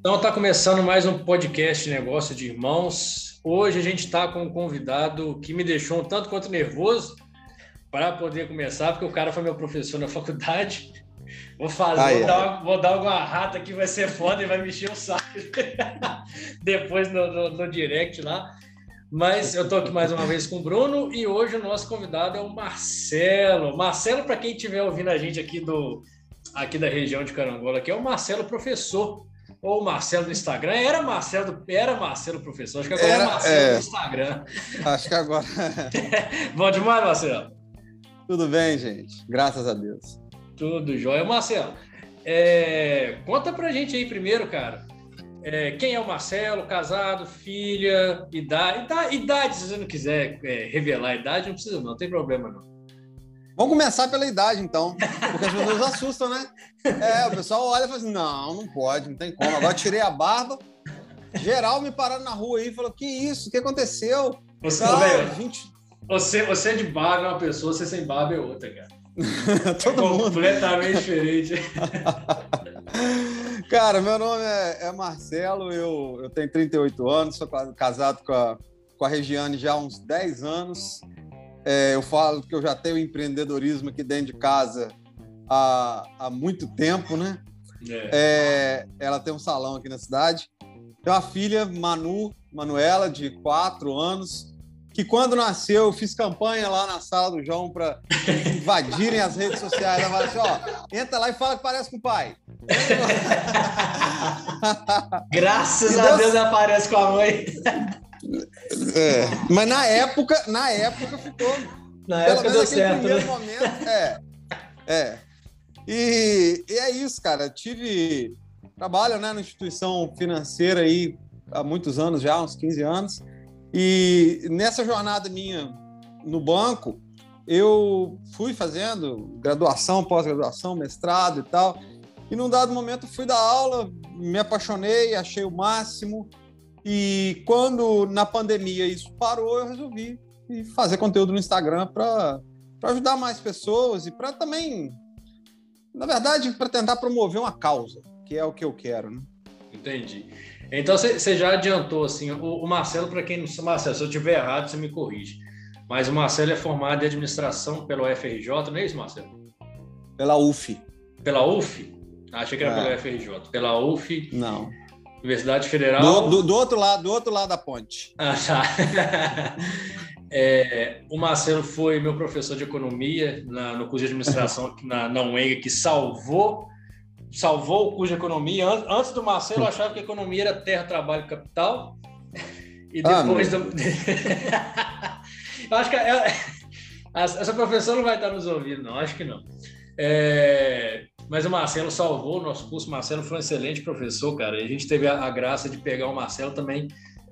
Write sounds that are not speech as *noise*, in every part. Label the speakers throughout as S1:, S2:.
S1: Então está começando mais um podcast Negócio de Irmãos. Hoje a gente está com um convidado que me deixou um tanto quanto nervoso para poder começar, porque o cara foi meu professor na *laughs* faculdade. Vou fazer, ah, vou, é. dar, vou, dar, uma rata que vai ser foda e vai mexer o saco *laughs* depois no, no, no, direct lá. Mas eu estou aqui mais uma vez com o Bruno e hoje o nosso convidado é o Marcelo. Marcelo, para quem estiver ouvindo a gente aqui do aqui da região de Carangola, que é o Marcelo professor ou Marcelo no Instagram. Era Marcelo, era Marcelo professor. Acho que agora é era, é Marcelo é, no Instagram.
S2: Acho que agora. *laughs*
S1: Bom demais, Marcelo.
S2: Tudo bem, gente. Graças a Deus.
S1: Tudo jóia. Marcelo, é... conta pra gente aí primeiro, cara. É, quem é o Marcelo? Casado, filha, idade. Idade, se você não quiser é, revelar a idade, não precisa, não, não tem problema, não.
S2: Vamos começar pela idade, então. Porque as pessoas assustam, né? É, o pessoal olha e fala assim: não, não pode, não tem como. Agora tirei a barba. Geral me pararam na rua aí e falou: que isso? O que aconteceu?
S1: Você, ah, velho, 20... você, você é de barba é uma pessoa, você sem barba é outra, cara. *laughs*
S2: Todo é mundo.
S1: Completamente diferente. *laughs*
S2: cara, meu nome é, é, Marcelo, eu, eu tenho 38 anos, sou casado com a, com a Regiane já há uns 10 anos. É, eu falo que eu já tenho empreendedorismo aqui dentro de casa há, há muito tempo, né? É. É, ela tem um salão aqui na cidade. Tem uma filha, Manu, Manuela, de quatro anos, que quando nasceu eu fiz campanha lá na sala do João para *laughs* invadirem as redes sociais. Ela falou assim: ó, entra lá e fala que parece com o pai. *laughs*
S1: Graças a Deus aparece com a mãe.
S2: É, mas na época, na época ficou.
S1: Na época deu certo. Né?
S2: Momento, é. É. E, e, é isso, cara. Tive. Trabalho né, na instituição financeira aí há muitos anos já, uns 15 anos. E nessa jornada minha no banco, eu fui fazendo graduação, pós-graduação, mestrado e tal. E num dado momento fui dar aula, me apaixonei, achei o máximo. E quando na pandemia isso parou, eu resolvi fazer conteúdo no Instagram para ajudar mais pessoas e para também, na verdade, para tentar promover uma causa, que é o que eu quero. Né?
S1: Entendi. Então você já adiantou assim, o, o Marcelo, para quem não sabe, Marcelo, se eu tiver errado, você me corrige. Mas o Marcelo é formado em administração pela UFRJ, não é isso, Marcelo?
S2: Pela UF.
S1: Pela UF? Achei que era é. pela UFRJ. Pela UF.
S2: Não.
S1: Universidade Federal.
S2: Do, do, do, outro lado, do outro lado da ponte.
S1: Ah, tá. *laughs* é, o Marcelo foi meu professor de economia na, no curso de administração na, na UENG, que salvou salvou o curso de economia. Antes do Marcelo, eu achava que economia era terra, trabalho, capital. *laughs* E ah, depois ah, do... *laughs* eu acho que é, essa professora não vai estar nos ouvindo, não. Acho que não. É, mas o Marcelo salvou o nosso curso. O Marcelo foi um excelente professor, cara. E a gente teve a, a, graça de pegar o Marcelo também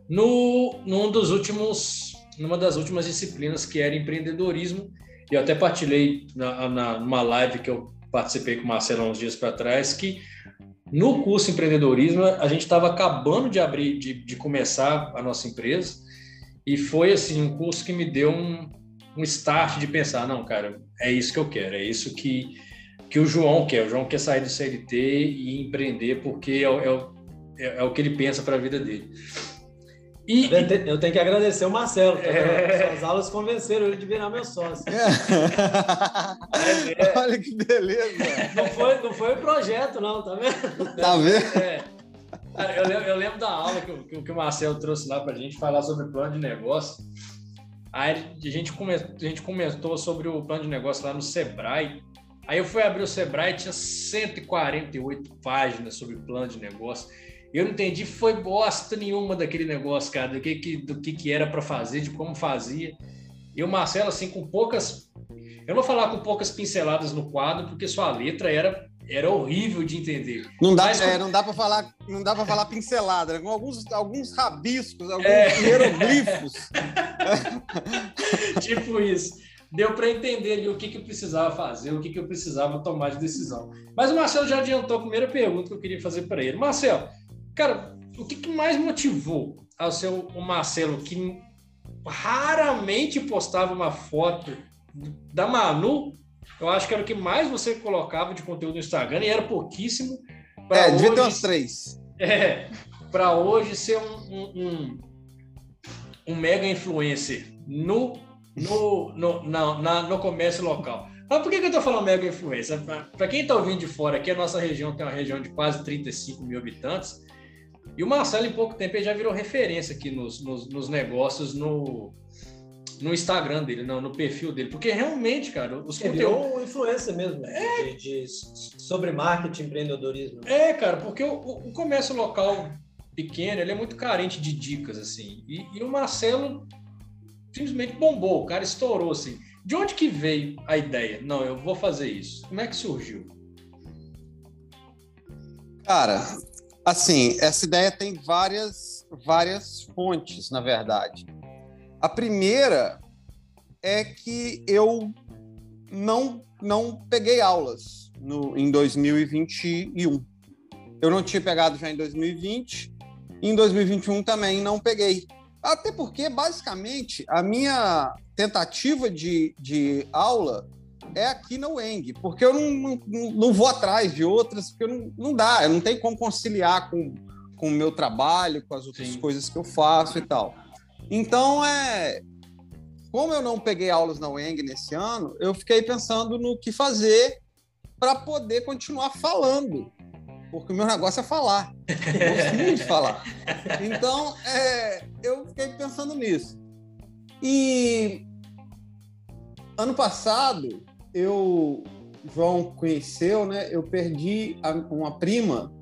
S1: no, num dos últimos, numa das últimas disciplinas que era empreendedorismo. E eu até partilhei na, na, numa live que eu participei com o Marcelo uns dias para trás que no curso empreendedorismo a gente estava acabando de abrir, de, de começar a nossa empresa e foi assim um curso que me deu um, um start de pensar, não, cara, é isso que eu quero, é isso que que o João quer. O João quer sair do CLT e empreender porque é, é, é, é o que ele pensa para a vida dele.
S3: E, eu tenho que agradecer o Marcelo, é... as aulas convenceram ele de virar meu sócio. É.
S2: É, Olha que beleza!
S3: Não foi, não foi o projeto, não, tá vendo?
S2: Tá vendo? É.
S1: Eu, lembro, eu lembro da aula que, que, que o Marcelo trouxe lá para a gente falar sobre plano de negócio. Aí a gente, comentou, a gente comentou sobre o plano de negócio lá no Sebrae. Aí eu fui abrir o Sebrae, tinha 148 páginas sobre plano de negócio. Eu não entendi, foi bosta nenhuma daquele negócio, cara, do que, que, do que, que era para fazer, de como fazia. E o Marcelo, assim, com poucas. Eu vou falar com poucas pinceladas no quadro, porque sua letra era era horrível de entender.
S2: Não dá, Mas, é, não dá para falar, não dá para falar pincelada, né? com alguns, alguns rabiscos, alguns é. hieroglifos. *laughs*
S1: tipo isso deu para entender ali o que, que eu precisava fazer, o que, que eu precisava tomar de decisão. Mas o Marcelo já adiantou a primeira pergunta que eu queria fazer para ele. Marcelo, cara, o que, que mais motivou ao seu, o Marcelo, que raramente postava uma foto da Manu, eu acho que era o que mais você colocava de conteúdo no Instagram, e era pouquíssimo.
S2: É, devia ter uns três.
S1: É, para hoje ser um, um, um, um, mega influencer no, no, no, na, na, no comércio local. Mas por que, que eu estou falando mega influência? Para quem está ouvindo de fora aqui, a nossa região tem uma região de quase 35 mil habitantes. E o Marcelo, em pouco tempo, ele já virou referência aqui nos, nos, nos negócios no, no Instagram dele, não, no perfil dele. Porque realmente, cara, os
S3: Ele conteúdos. Virou influência mesmo, né? É... De, de, sobre marketing, empreendedorismo.
S1: É, cara, porque o, o, comércio local pequeno, ele é muito carente de dicas, assim. E, e o Marcelo simplesmente bombou, o cara estourou, assim. De onde que veio a ideia? Não, eu vou fazer isso. Como é que surgiu?
S2: Cara, assim, essa ideia tem várias, várias fontes, na verdade. A primeira é que eu não, não peguei aulas no, em 2021. Eu não tinha pegado já em 2020, e em 2021 também não peguei. Até porque, basicamente, a minha tentativa de, de aula é aqui na UENG, porque eu não, não, não vou atrás de outras, porque não, não dá, eu não tenho como conciliar com, com o meu trabalho, com as outras Sim. coisas que eu faço e tal. Então, é, como eu não peguei aulas na UENG nesse ano, eu fiquei pensando no que fazer para poder continuar falando porque o meu negócio é falar. Eu gosto muito de falar. Então, é, eu fiquei pensando nisso. E ano passado, eu, João conheceu, né? Eu perdi uma prima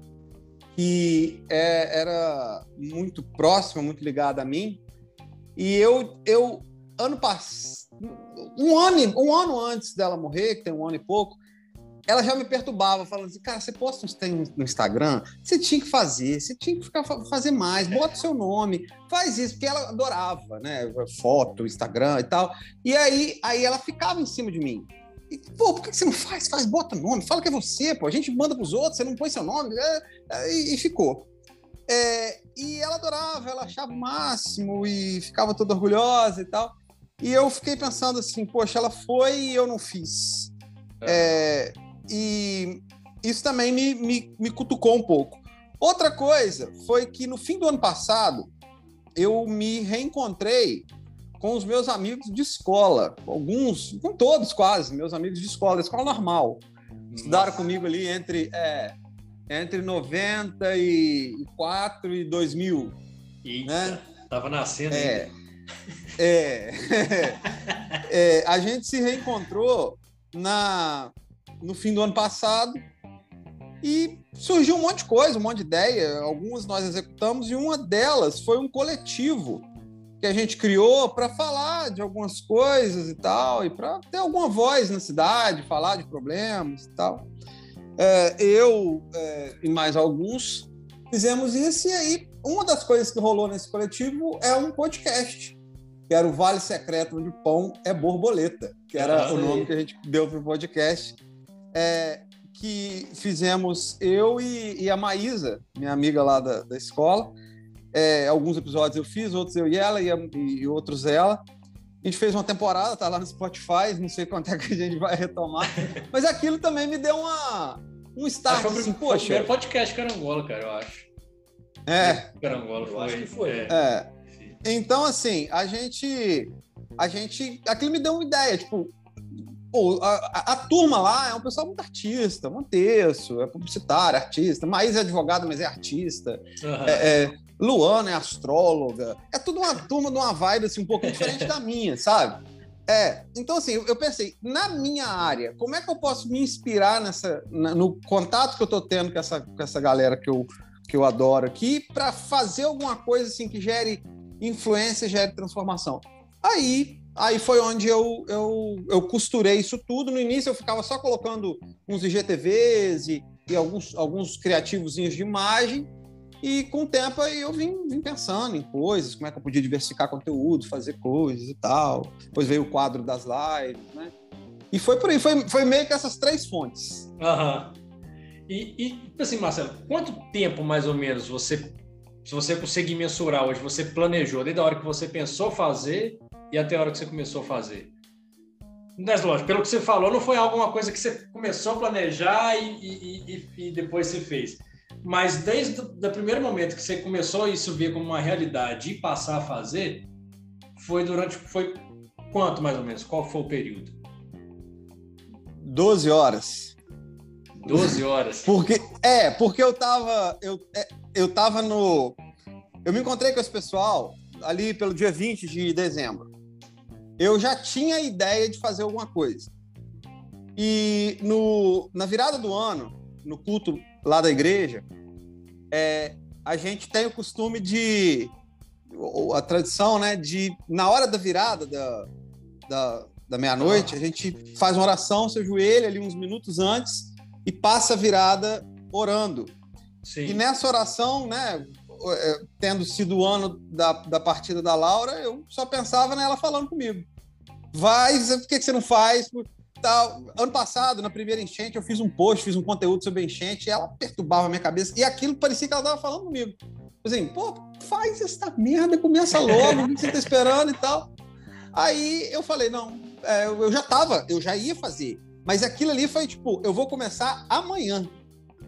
S2: que é, era muito próxima, muito ligada a mim. E eu, eu ano passado, um ano, um ano antes dela morrer, que tem um ano e pouco, ela já me perturbava, falando assim, cara, você posta uns treinos no Instagram, você tinha que fazer, você tinha que ficar, fazer mais, bota o seu nome, faz isso, porque ela adorava, né? Foto, Instagram e tal. E aí, aí ela ficava em cima de mim. E, pô, por que você não faz? Faz, bota o nome, fala que é você, pô. A gente manda pros outros, você não põe seu nome. É, é, e, e, ficou. É, e ela adorava, ela achava o máximo e ficava toda orgulhosa e tal. E eu fiquei pensando assim, poxa, ela foi e eu não fiz. É. é e isso também me, me, me cutucou um pouco. Outra coisa foi que no fim do ano passado eu me reencontrei com os meus amigos de escola, alguns, com todos quase, meus amigos de escola, escola normal. Estudaram comigo ali entre, é, entre 94 e 2000.
S1: Eita, né? tava nascendo
S2: é, é, *laughs* é, a gente se reencontrou na no fim do ano passado e surgiu um monte de coisa, um monte de ideia. Algumas nós executamos e uma delas foi um coletivo que a gente criou para falar de algumas coisas e tal, e para ter alguma voz na cidade, falar de problemas e tal. É, eu é, e mais alguns fizemos isso, e aí uma das coisas que rolou nesse coletivo é um podcast, que era o Vale Secreto onde o pão é borboleta, que era o nome que a gente deu para o podcast é, que fizemos eu e, e, a Maísa, minha amiga lá da, da escola. É, alguns episódios eu fiz, outros eu e ela, e, e, outros ela. A gente fez uma temporada, tá lá no Spotify, não sei quanto é que a gente vai retomar. Mas aquilo também me deu uma, um start,
S1: foi, assim, poxa... Foi o primeiro podcast Carangola, cara, eu acho.
S2: É.
S1: Carangola,
S3: eu acho que foi.
S2: É. é. Então, assim, a gente... A gente... Aquilo me deu uma ideia, tipo, Pô, a, a, a, turma lá é um pessoal muito artista, Monteço é publicitário, artista, Maís é advogada, mas é artista, uhum. é, é, Luana é astróloga, é tudo uma turma de uma vibe assim, um pouco diferente da minha, sabe? É, então assim, eu pensei, na minha área, como é que eu posso me inspirar nessa, na, no contato que eu tô tendo com essa, com essa galera que eu, que eu adoro aqui, para fazer alguma coisa assim que gere influência, gere transformação? Aí Aí foi onde eu, eu, eu costurei isso tudo. No início eu ficava só colocando uns IGTVs e, e alguns, alguns criativozinhos de imagem. E com o tempo eu vim, vim, pensando em coisas, como é que eu podia diversificar conteúdo, fazer coisas e tal. Depois veio o quadro das lives, né? E foi por aí, foi, foi meio que essas três fontes.
S1: Aham. Uhum. E, e, tipo assim, Marcelo, quanto tempo mais ou menos você, se você conseguir mensurar hoje, você planejou, desde a hora que você pensou fazer e até a hora que você começou a fazer? Mas, lógico, pelo que você falou, não foi alguma coisa que você começou a planejar e, e, e, e depois você fez. Mas desde o primeiro momento que você começou a isso ver como uma realidade e passar a fazer, foi durante. Foi quanto mais ou menos? Qual foi o período?
S2: 12 horas.
S1: 12 horas.
S2: Porque, é, porque eu tava. Eu, é, eu tava no. Eu me encontrei com esse pessoal ali pelo dia 20 de dezembro. Eu já tinha a ideia de fazer alguma coisa. E no, na virada do ano, no culto lá da igreja, é, a gente tem o costume de. A tradição, né? De, na hora da virada da, da, da meia-noite, a gente faz uma oração, se ajoelha ali uns minutos antes e passa a virada orando. Sim. E nessa oração, né, é, tendo sido o ano da, da partida da Laura, eu só pensava nela falando comigo. Vai, por que, que você não faz? Tal. Ano passado, na primeira enchente, eu fiz um post, fiz um conteúdo sobre a enchente, e ela perturbava a minha cabeça, e aquilo parecia que ela estava falando comigo. Assim, pô, faz essa merda, começa logo, o que você tá esperando e tal. Aí eu falei, não, é, eu já tava, eu já ia fazer. Mas aquilo ali foi tipo, eu vou começar amanhã.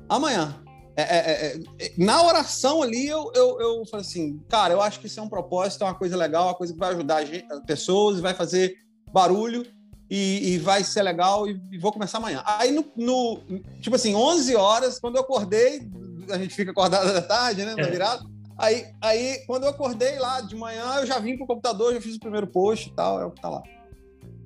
S2: Amanhã. É, é, é, é, na oração ali, eu, eu, eu falei assim, cara, eu acho que isso é um propósito, é uma coisa legal, uma coisa que vai ajudar gente, pessoas, vai fazer barulho e, e vai ser legal e, e, vou começar amanhã. Aí, no, no, tipo assim, 11 horas, quando eu acordei, a gente fica acordado da tarde, né, na é. virada, aí, aí quando eu acordei lá de manhã, eu já vim pro computador, já fiz o primeiro post e tal, é o que tá lá.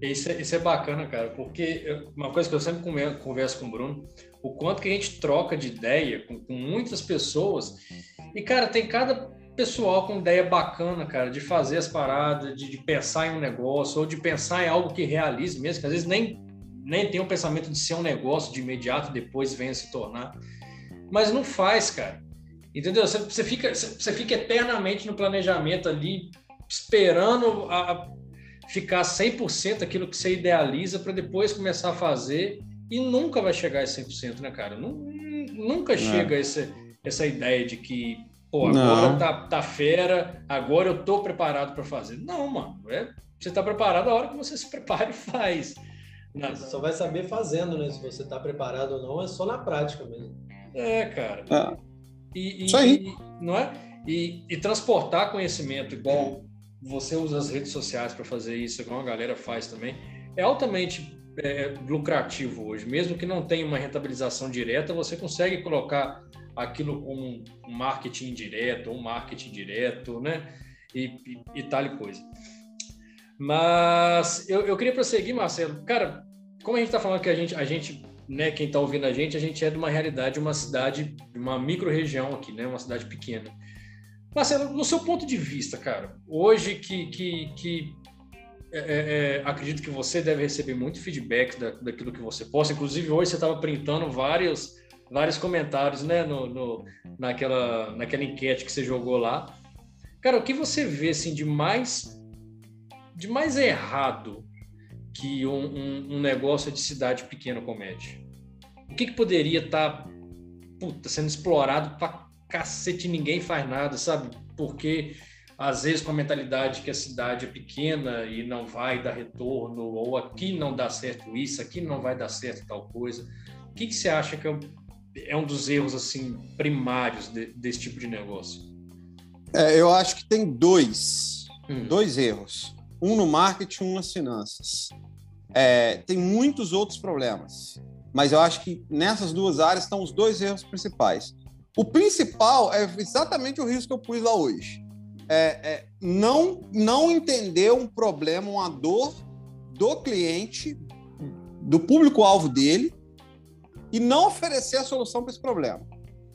S1: Isso é, isso é bacana, cara, porque uma coisa que eu sempre converso com o Bruno, o quanto que a gente troca de ideia com, com muitas pessoas. E, cara, tem cada pessoal com ideia bacana, cara, de fazer as paradas, de, de, pensar em um negócio, ou de pensar em algo que realize mesmo, que às vezes nem, nem tem o pensamento de ser um negócio de imediato, depois venha se tornar. Mas não faz, cara. Entendeu? Você, fica, você fica eternamente no planejamento ali, esperando a, a ficar 100% aquilo que você idealiza para depois começar a fazer e nunca vai chegar a 100%, né, cara? Nunca chega essa, essa ideia de que, pô, agora tá, tá fera, agora eu tô preparado para fazer. Não, mano. É, você tá preparado a hora que você se prepara e faz.
S3: Você só vai saber fazendo, né? Se você tá preparado ou não, é só na prática mesmo.
S1: É, cara. É. E, e, Isso aí. E, não é? E, e transportar conhecimento igual você usa as redes sociais para fazer isso, igual a galera faz também, é altamente é, lucrativo hoje. Mesmo que não tenha uma rentabilização direta, você consegue colocar aquilo como um marketing indireto, um marketing direto, né? E, e, e tal coisa. Mas eu, eu queria prosseguir, Marcelo. Cara, como a gente está falando que a gente, a gente né, quem está ouvindo a gente, a gente é de uma realidade, uma cidade, uma micro-região aqui, né? Uma cidade pequena. Marcelo, no seu ponto de vista, cara, hoje que, que, que é, é, é, acredito que você deve receber muito feedback da, daquilo que você posta. Inclusive, hoje você estava printando vários, vários comentários né, no, no, naquela, naquela enquete que você jogou lá. Cara, o que você vê assim, de, mais, de mais errado que um, um, um negócio de cidade pequena comete? O que, que poderia estar tá, sendo explorado para cacete ninguém faz nada, sabe? Porque às vezes com a mentalidade que a cidade é pequena e não vai dar retorno, ou aqui não dá certo isso, aqui não vai dar certo tal coisa. O que, que você acha que é um, é um dos erros assim primários de, desse tipo de negócio?
S2: É, eu acho que tem dois, hum. dois erros. Um no marketing, um nas finanças. É, tem muitos outros problemas, mas eu acho que nessas duas áreas estão os dois erros principais. O principal é exatamente o risco que eu pus lá hoje é, é, não, não entender um problema, uma dor do cliente, do público-alvo dele, e não oferecer a solução para esse problema.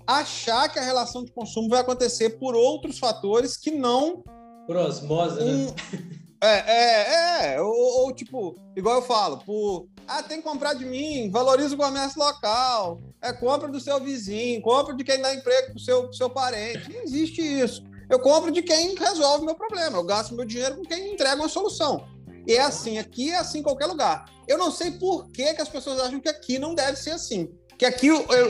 S2: Achar que a relação de consumo vai acontecer por outros fatores que não.
S3: Por osmose, um, né? *laughs*
S2: É, é, é. Ou, ou, tipo, igual eu falo, por. Ah, tem que comprar de mim, valoriza o comércio local, é compra do seu vizinho, compra de quem dá emprego pro seu, pro seu parente. Não existe isso. Eu compro de quem resolve meu problema. Eu gasto meu dinheiro com quem entrega uma solução. E é assim aqui, é assim em qualquer lugar. Eu não sei por que, que as pessoas acham que aqui não deve ser assim. Que aqui eu, eu,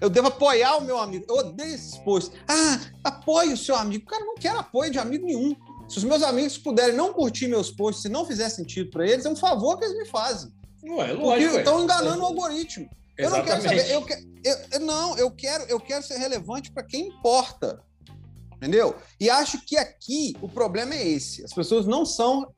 S2: eu devo apoiar o meu amigo. Eu odeio esses posts. Ah, apoie o seu amigo. Cara, não quero apoio de amigo nenhum. Se os meus amigos puderem não curtir meus posts, se não fizer sentido para eles, é um favor que eles me fazem. Não é, lógico. Estão enganando é. o algoritmo. Eu não quero saber. Eu, eu, não, eu quero, eu quero ser relevante para quem importa. Entendeu? E acho que aqui o problema é esse. As pessoas não são,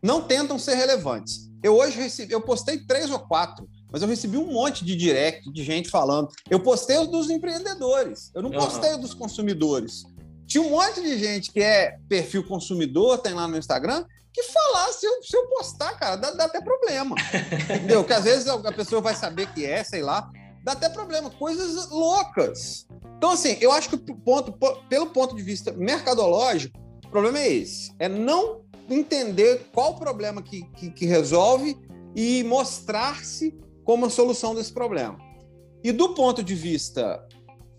S2: não tentam ser relevantes. Eu hoje recebi, eu postei três ou quatro, mas eu recebi um monte de direct de gente falando. Eu postei os dos empreendedores, eu não postei uhum. dos consumidores. Tinha um monte de gente que é perfil consumidor, tem lá no Instagram, que falar, se eu, se eu postar, cara, dá, dá até problema. *laughs* entendeu? Que às vezes a pessoa vai saber que é, sei lá, dá até problema. Coisas loucas. Então, assim, eu acho que ponto, pelo ponto de vista mercadológico, o problema é esse: é não entender qual o problema que, que, que resolve e mostrar-se como a solução desse problema. E do ponto de vista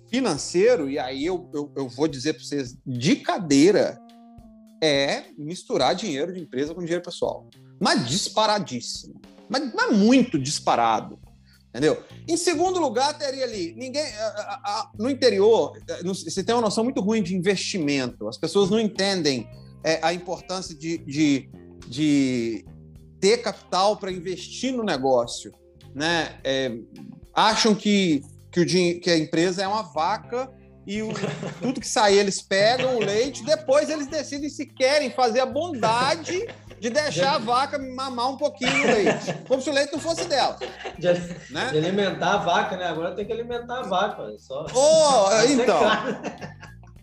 S2: financeiro, e aí eu, eu, eu vou dizer para vocês de cadeira, é misturar dinheiro de empresa com dinheiro pessoal. Mas disparadíssimo. Mas, mas muito disparado. Entendeu? Em segundo lugar, teria ali ninguém. A, a, no interior, eh, você tem uma noção muito ruim de investimento. As pessoas não entendem é, a importância de, de, de ter capital para investir no negócio. Né? É, acham que que, o, que a empresa é uma vaca e o, tudo que sai eles pegam o leite, depois eles decidem se querem fazer a bondade de deixar a vaca mamar um pouquinho no leite, *laughs* como se o leite não fosse dela.
S3: De, né? de alimentar a vaca, né? Agora tem que alimentar a vaca. Só...
S2: Oh, então.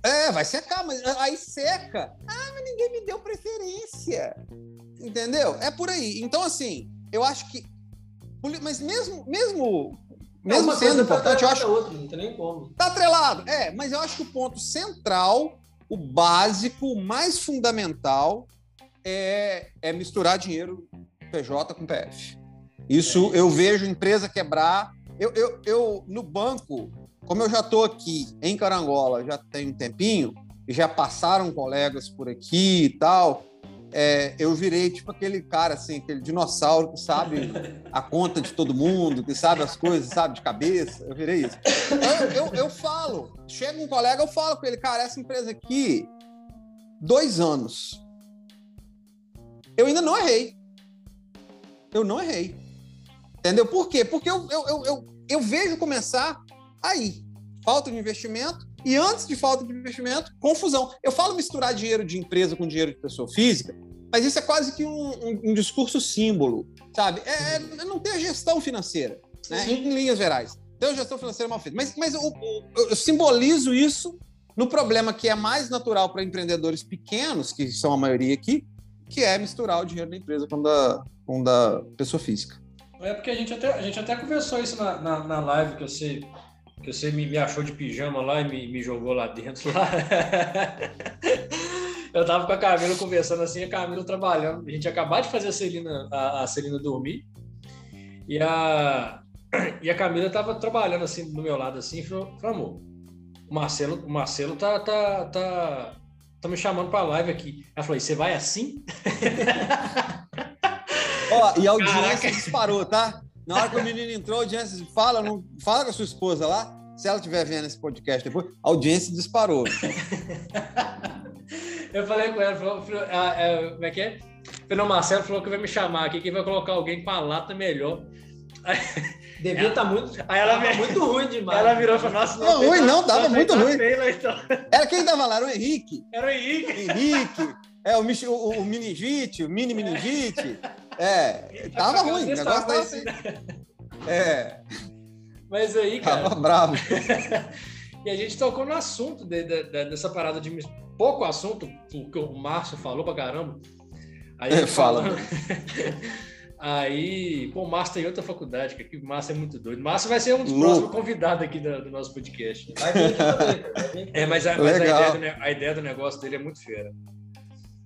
S2: É, vai secar, mas aí seca. Ah, mas ninguém me deu preferência. Entendeu? É por aí. Então, assim, eu acho que. Mas mesmo, mesmo mesmo
S3: uma
S2: sendo tá importante,
S3: eu
S2: acho.
S3: Outra, não tem nem como.
S2: Tá atrelado, é, mas eu acho que o ponto central, o básico, o mais fundamental é, é misturar dinheiro PJ com PF. Isso eu vejo empresa quebrar. Eu, eu, eu, no banco, como eu já estou aqui em Carangola, já tem um tempinho, já passaram colegas por aqui e tal, é, eu virei tipo aquele cara, assim, aquele dinossauro que sabe a conta de todo mundo, que sabe as coisas, sabe, de cabeça. Eu virei isso. Eu, eu, eu falo, chega um colega, eu falo com ele, cara, essa empresa aqui, dois anos. Eu ainda não errei. Eu não errei. Entendeu? Por quê? Porque eu, eu, eu, eu, eu vejo começar aí. Falta de investimento, e antes de falta de investimento, confusão. Eu falo misturar dinheiro de empresa com dinheiro de pessoa física, mas isso é quase que um, um, um discurso símbolo, sabe? É, é, não ter a gestão financeira, né? em linhas gerais. Tem a gestão financeira mal feita. Mas, mas eu, eu, eu simbolizo isso no problema que é mais natural para empreendedores pequenos, que são a maioria aqui, que é misturar o dinheiro da empresa com da, com da pessoa física.
S1: É porque a gente até, a gente até conversou isso na, na, na live que sei que você me, me achou de pijama lá e me, me jogou lá dentro. Lá. *laughs* eu tava com a Camila conversando assim, a Camila trabalhando. A gente acabou de fazer a Celina, a, a Celina dormir. E a, e a Camila tava trabalhando assim do meu lado assim, e falou, amor, o Marcelo, o Marcelo tá, tá, tá, tá me chamando pra live aqui. Ela falou, você vai assim? *laughs*
S2: Ó, e a audiência Caraca. disparou, tá? Na hora que o menino entrou, a audiência fala, não, fala com a sua esposa lá. Se ela estiver vendo esse podcast depois, a audiência disparou. *laughs*
S1: eu falei com ela, falou, é, como é que é? O Marcelo falou que vai me chamar aqui, que vai colocar alguém com a lata melhor.
S3: Devia estar tá muito. Aí ela tava muito ruim demais.
S1: Ela virou e falou: Nossa,
S2: não. Não, ruim não, tava muito ruim. Feila, então. Era quem tava lá? Era o Henrique.
S1: Era o Henrique.
S2: Henrique. É, o, o, o meningite, o mini meningite. É, tava ruim. O negócio tava assim. É.
S1: Mas aí, cara.
S2: Tava bravo. *laughs*
S1: e a gente tocou no assunto de, de, de, dessa parada de pouco assunto, porque o Márcio falou pra caramba.
S2: Aí é, fala.
S1: Aí, pô, o Márcio tem outra faculdade, que o Márcio é muito doido. O Márcio vai ser um dos Louco. próximos convidados aqui do, do, nosso podcast. Vai vir aqui também, É, mas, a, mas a, ideia do, a, ideia do, negócio dele é muito fera.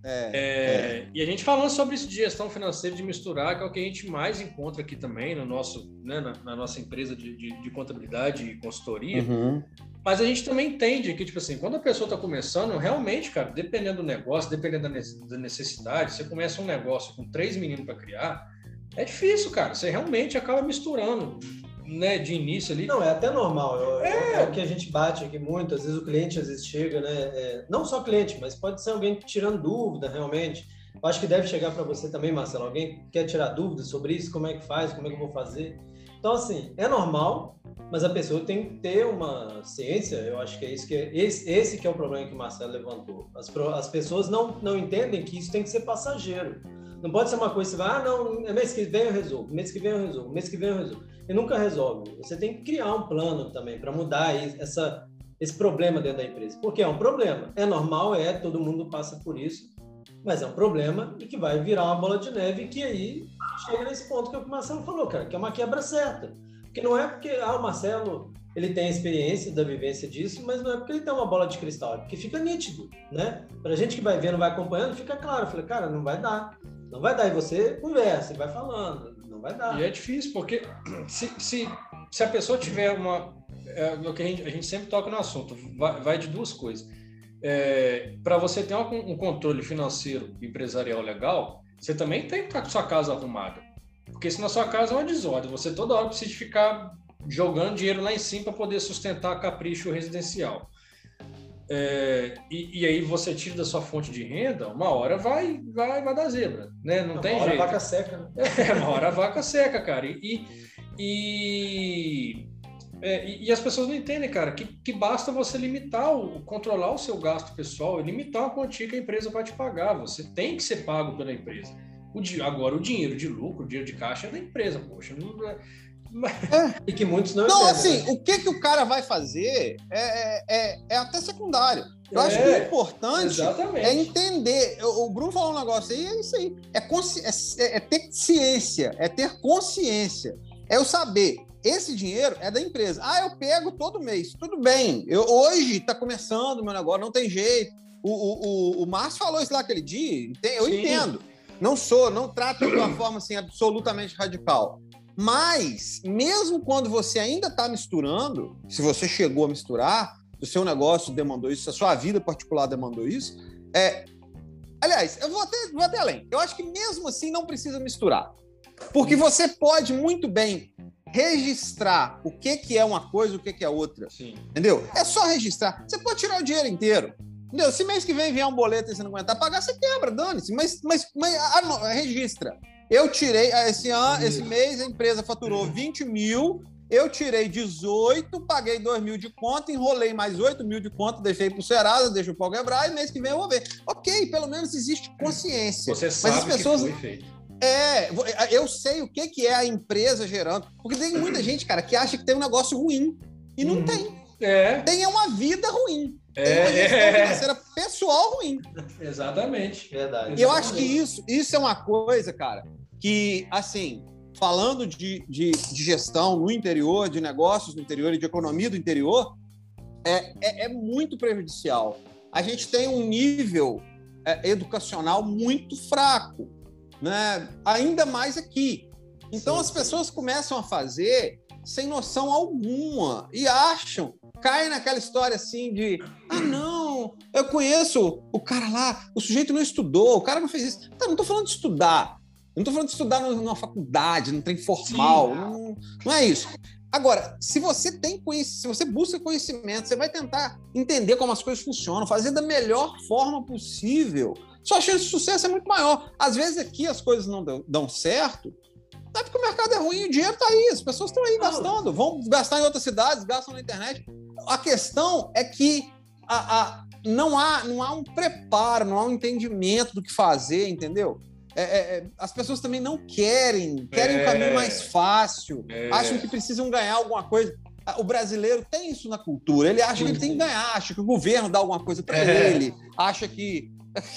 S1: É, é, é. E a gente falando sobre isso de gestão financeira, de misturar, que é o que a gente mais encontra aqui também no nosso, né, na, na, nossa empresa de, de, de, contabilidade e consultoria. Uhum. Mas a gente também entende que, tipo assim, quando a pessoa está começando, realmente, cara, dependendo do negócio, dependendo da necessidade, você começa um negócio com três meninos para criar, é difícil, cara. Você realmente acaba misturando né, de início ali.
S3: Não, é até normal. É, é o que a gente bate aqui muito. Às vezes o cliente às vezes chega, né? É, não só cliente, mas pode ser alguém tirando dúvida realmente. Eu acho que deve chegar para você também, Marcelo. Alguém quer tirar dúvidas sobre isso? Como é que faz? Como é que eu vou fazer? Então, assim, é normal, mas a pessoa tem que ter uma ciência. Eu acho que é isso que é, esse, esse que é o problema que o Marcelo levantou. As, as pessoas não, não entendem que isso tem que ser passageiro. Não pode ser uma coisa que você vai, ah, não, é mês que vem eu resolvo, mês que vem eu resolvo, mês que vem eu resolvo. E nunca resolve. Você tem que criar um plano também para mudar essa, esse problema dentro da empresa. Porque é um problema. É normal, é, todo mundo passa por isso, mas é um problema e que vai virar uma bola de neve que aí chega nesse ponto que o Marcelo falou, cara, que é uma quebra certa. Porque não é porque ah, o Marcelo ele tem experiência da vivência disso, mas não é porque ele tem uma bola de cristal, é porque fica nítido, né? Pra gente que vai vendo, vai acompanhando, fica claro. Eu falei, cara, não vai dar. Não vai dar. E você conversa, vai falando. Não vai dar.
S1: E é difícil, porque se, se, se a pessoa tiver uma. É, o que a gente, a gente sempre toca no assunto, vai, vai de duas coisas. É, Para você ter um, um controle financeiro empresarial legal, você também tem que estar com sua casa arrumada. Porque se na sua casa é uma desordem, você toda hora precisa ficar jogando dinheiro lá em cima para poder sustentar capricho residencial. É, e, e, aí você tira da sua fonte de renda, uma hora vai vai, vai dar zebra, né? Não uma tem
S3: jeito.
S1: Uma hora
S3: a vaca seca, né? *laughs*
S1: É, uma hora a vaca seca, cara. E, e, é, e, as pessoas não entendem, cara, que, que basta você limitar, o, controlar o seu gasto pessoal e limitar a quantia que a empresa vai te pagar. Você tem que ser pago pela empresa. O, agora, o dinheiro de lucro, o dinheiro de caixa é da empresa, poxa. Não, é,
S2: é. E que muitos não Não, assim, né? o que, que o cara vai fazer é, é, é, é até secundário. Eu é, acho que o importante exatamente. é entender. O Bruno falou um negócio aí, é isso aí. É, é, é, ter ciência, é ter consciência. É eu saber, esse dinheiro é da empresa. Ah, eu pego todo mês. Tudo bem. Eu, hoje está começando o meu negócio, não tem jeito. O, o, o, o Márcio falou isso lá aquele dia, eu Sim. entendo. Não sou, não trato de uma forma assim absolutamente radical. Mas, mesmo quando você ainda está misturando, se você chegou a misturar, se o seu negócio demandou isso, se a sua vida particular demandou isso, é. Aliás, eu vou até, vou até além. Eu acho que mesmo assim não precisa misturar. Porque você pode muito bem registrar o que, que é uma coisa e o que, que é outra. Sim. Entendeu? É só registrar. Você pode tirar o dinheiro inteiro. Entendeu? Se mês que vem vier um boleto e você não aguentar pagar, você quebra, dane-se. Mas, mas, mas ah, não, registra. Eu tirei, ah, esse ano, esse mês a empresa faturou 20 mil, eu tirei 18, paguei 2 mil de conta, enrolei mais 8 mil de conta, deixei pro Serasa, deixo o pau quebrar e mês que vem eu vou ver. Ok, pelo menos existe consciência.
S1: Você sabe Mas as pessoas... que foi feito.
S2: É, eu sei o que, que é a empresa gerando. Porque tem muita gente, cara, que acha que tem um negócio ruim. E não hum. tem. É. Tem uma vida ruim. É, tem uma gestão *laughs* é. financeira pessoal ruim.
S1: Exatamente.
S2: Verdade. E eu acho que isso, isso é uma coisa, cara, que, assim, falando de, de, de, gestão no interior, de negócios no interior e de economia do interior, é, é, é muito prejudicial. A gente tem um nível é, educacional muito fraco, né? ainda mais aqui. Então sim, as pessoas começam a fazer sem noção alguma e acham, caem naquela história assim de ah, não, eu conheço o cara lá, o sujeito não estudou, o cara não fez isso. Tá, não estou falando de estudar, não estou falando de estudar numa faculdade, num trem formal. Não, não, é isso. Agora, se você tem conhecimento, se você busca conhecimento, você vai tentar entender como as coisas funcionam, fazer da melhor forma possível. Sua chance de sucesso é muito maior. Às vezes aqui as coisas não dão certo, não é porque o mercado é ruim, o dinheiro está aí, as pessoas estão aí gastando, vão gastar em outras cidades, gastam na internet. A questão é que a, a, não, há, não há um preparo, não há um entendimento do que fazer, entendeu? É, é, é, as pessoas também não querem, querem é, um caminho mais fácil, é. acham que precisam ganhar alguma coisa. O brasileiro tem isso na cultura, ele acha que ele tem que ganhar, acha que o governo dá alguma coisa para é. ele, acha que,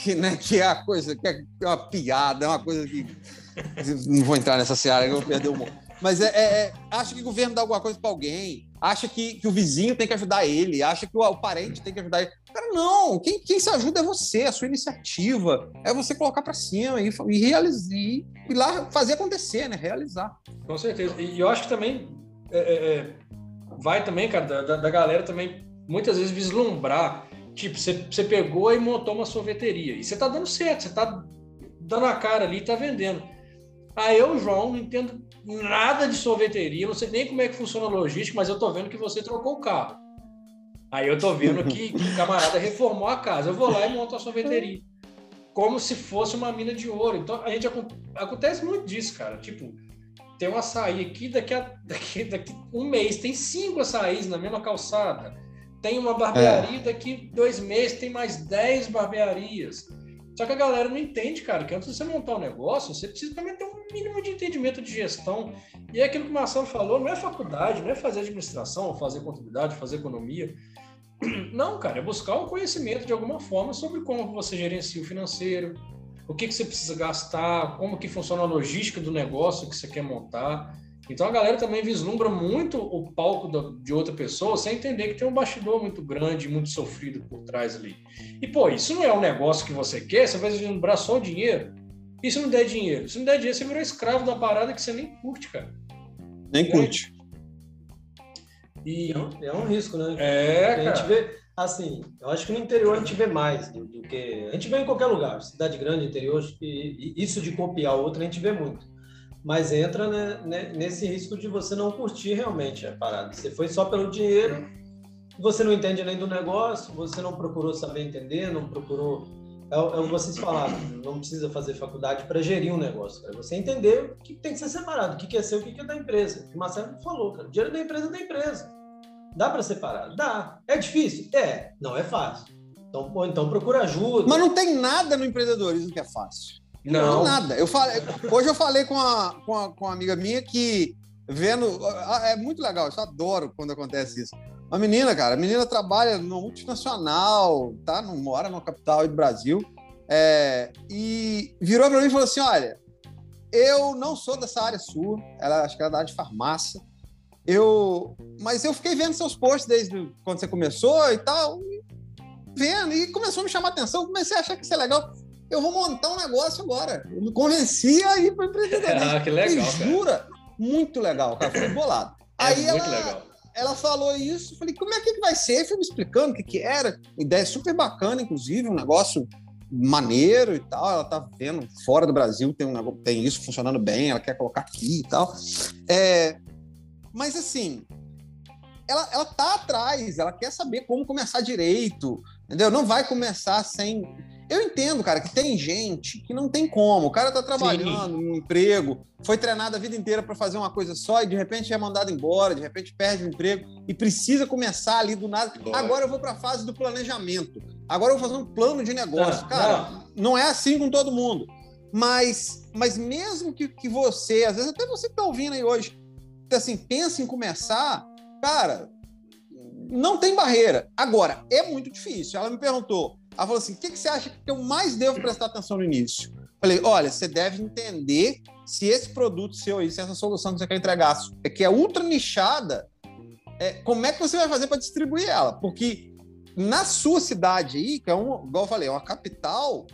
S2: que, né, que é a coisa, que é uma piada, é uma coisa que. Não vou entrar nessa seara, eu vou perder o mundo. Mas é, é, acha que o governo dá alguma coisa para alguém, acha que, que o vizinho tem que ajudar ele, acha que o, o parente tem que ajudar ele. Cara, não, quem, quem se ajuda é você, a sua iniciativa. É você colocar para cima e, e realizar, e ir lá fazer acontecer, né? Realizar.
S1: Com certeza. E eu acho que também é, é, é, vai também, cara, da, da galera também muitas vezes vislumbrar. Tipo, você, você pegou e montou uma sorveteria. E você tá dando certo, você tá dando a cara ali e tá vendendo. Aí eu, João, entendo nada de sorveteria, não sei nem como é que funciona a logística, mas eu tô vendo que você trocou o carro. Aí eu tô vendo que, que o camarada reformou a casa. Eu vou lá e monto a sorveteria. como se fosse uma mina de ouro. Então, a gente acontece muito disso, cara. Tipo, tem um açaí aqui, daqui a *laughs* daqui, daqui um mês tem cinco açaís na mesma calçada. Tem uma barbearia, é. daqui dois meses tem mais dez barbearias. Só que a galera não entende, cara, que antes de você montar um negócio, você precisa também ter um mínimo de entendimento de gestão. E é aquilo que o Marcelo falou, não é faculdade, não é fazer administração, fazer contabilidade, fazer economia. *clears throat* Não, cara, é buscar um conhecimento de alguma forma sobre como você gerencia o financeiro, o que, que você precisa gastar, como que funciona a logística do negócio que você quer montar. Então a galera também vislumbra muito o palco de outra pessoa sem entender que tem um bastidor muito grande, muito sofrido por trás ali. E pô, isso não é um negócio que você quer, você vai vislumbrar só o dinheiro. E se não der dinheiro? Se não der dinheiro, você virou escravo da parada que você nem curte, cara.
S2: Nem curte.
S3: E é um, é um risco, né?
S1: É,
S3: a gente vê, assim, eu acho que no interior a gente vê mais do, do que. A gente vê em qualquer lugar, cidade grande, interior, e, isso de copiar outro a gente vê muito mas entra né, né, nesse risco de você não curtir realmente a parada. Você foi só pelo dinheiro, você não entende além do negócio, você não procurou saber entender, não procurou. É, é o que vocês falaram, não precisa fazer faculdade para gerir um negócio. Para você entender o que tem que ser separado, o que é seu, o que é da empresa. O Marcelo falou, cara, o dinheiro da empresa é da empresa. Dá para separar? Dá. É difícil? É. Não é fácil. Então, então procura ajuda.
S2: Mas não tem nada no empreendedorismo que é fácil.
S1: Não. não
S2: nada. Eu falei, hoje eu falei com, a, com, a, com uma amiga minha que vendo. É muito legal, eu adoro quando acontece isso. Uma menina, cara, a menina trabalha no multinacional, tá? Não mora na capital do Brasil. É, e virou para mim e falou assim: olha, eu não sou dessa área sua, ela acho que ela é da área de farmácia. Eu, mas eu fiquei vendo seus posts desde quando você começou e tal, vendo, e começou a me chamar a atenção. Comecei a achar que isso é legal eu vou montar um negócio agora. Eu me convenci a ir para empreendedorismo. *laughs*
S1: ah, que legal,
S2: cara. Jura? Muito legal, cara. Foi bolado.
S1: É Aí muito ela, legal.
S2: Ela falou isso, falei, como é que vai ser? Fui me explicando o que, que era. Ideia super bacana, inclusive, um negócio maneiro e tal. Ela tá vendo fora do Brasil tem, um, tem isso funcionando bem, ela quer colocar aqui e tal. É, mas assim, ela, ela tá atrás, ela quer saber como começar direito, entendeu? Não vai começar sem eu entendo, cara, que tem gente que não tem como. O cara tá trabalhando Sim. no emprego, foi treinado a vida inteira para fazer uma coisa só e de repente é mandado embora, de repente perde o emprego e precisa começar ali do nada. Agora eu vou para a fase do planejamento. Agora eu vou fazer um plano de negócio. cara, não. não. é assim com todo mundo. Mas, mas mesmo que, que você, às vezes até você que tá ouvindo aí hoje, assim, pensa em começar, cara, não tem barreira. Agora, é muito difícil. Ela me perguntou, ela falou assim: o que, que você acha que eu mais devo prestar atenção no início? Falei: olha, você deve entender se esse produto seu aí, se essa solução que você quer entregar é que é ultra nichada, é, como é que você vai fazer para distribuir ela? Porque na sua cidade aí, que é um, igual eu falei, é uma capital,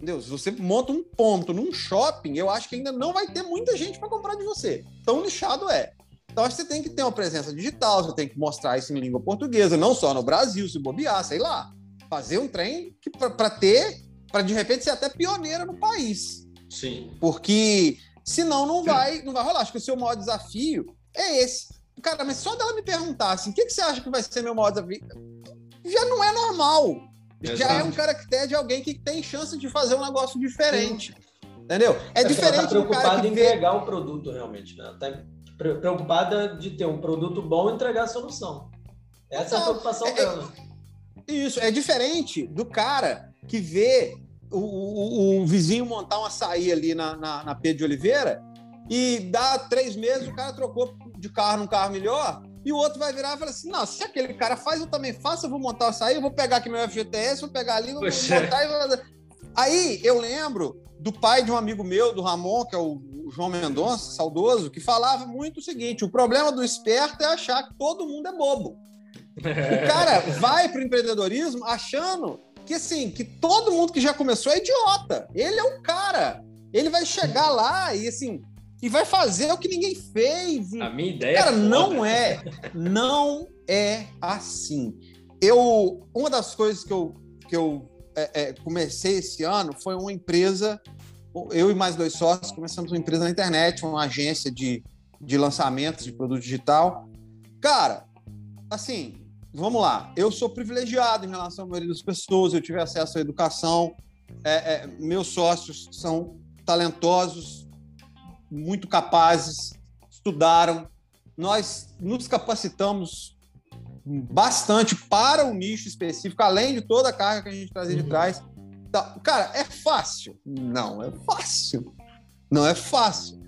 S2: Deus, você monta um ponto num shopping, eu acho que ainda não vai ter muita gente para comprar de você. Tão nichado é. Então, acho que você tem que ter uma presença digital, você tem que mostrar isso em língua portuguesa, não só no Brasil, se bobear, sei lá fazer um trem para ter, para de repente ser até pioneira no país.
S1: Sim.
S2: Porque senão não vai, não vai rolar. Acho que o seu maior desafio é esse. Cara, mas só dela me perguntar assim, o que, que você acha que vai ser meu maior desafio? Já não é normal. Exato. Já é um caractere de alguém que tem chance de fazer um negócio diferente. Sim. Entendeu? É, é diferente tá
S3: preocupada em entregar o produto realmente, né? Tá preocupada de ter um produto bom e entregar a solução. Essa não, é a preocupação é, dela. É,
S2: isso, é diferente do cara que vê o, o, o vizinho montar um açaí ali na, na, na Pedro de Oliveira e dá três meses o cara trocou de carro num carro melhor e o outro vai virar e falar assim: não, se aquele cara faz, eu também faço, eu vou montar o açaí, eu vou pegar aqui meu FGTS, vou pegar ali, vou Poxa. montar e vou... Aí eu lembro do pai de um amigo meu, do Ramon, que é o João Mendonça, saudoso, que falava muito o seguinte: o problema do esperto é achar que todo mundo é bobo. O *laughs* cara vai para o empreendedorismo achando que assim, que todo mundo que já começou é idiota. Ele é o cara. Ele vai chegar lá e assim, e vai fazer o que ninguém fez.
S1: A minha ideia
S2: Cara,
S1: é
S2: não é, não é assim. Eu, uma das coisas que eu, que eu é, é, comecei esse ano foi uma empresa, eu e mais dois sócios começamos uma empresa na internet, uma agência de, de lançamentos de produto digital. Cara, assim, vamos lá, eu sou privilegiado em relação à maioria das pessoas, eu tive acesso à educação, É, é, meus sócios são talentosos, muito capazes, estudaram. Nós nos capacitamos bastante para o nicho específico, além de toda a carga que a gente trazia de uhum. trás. Então, cara, é fácil? Não é fácil. Não é fácil.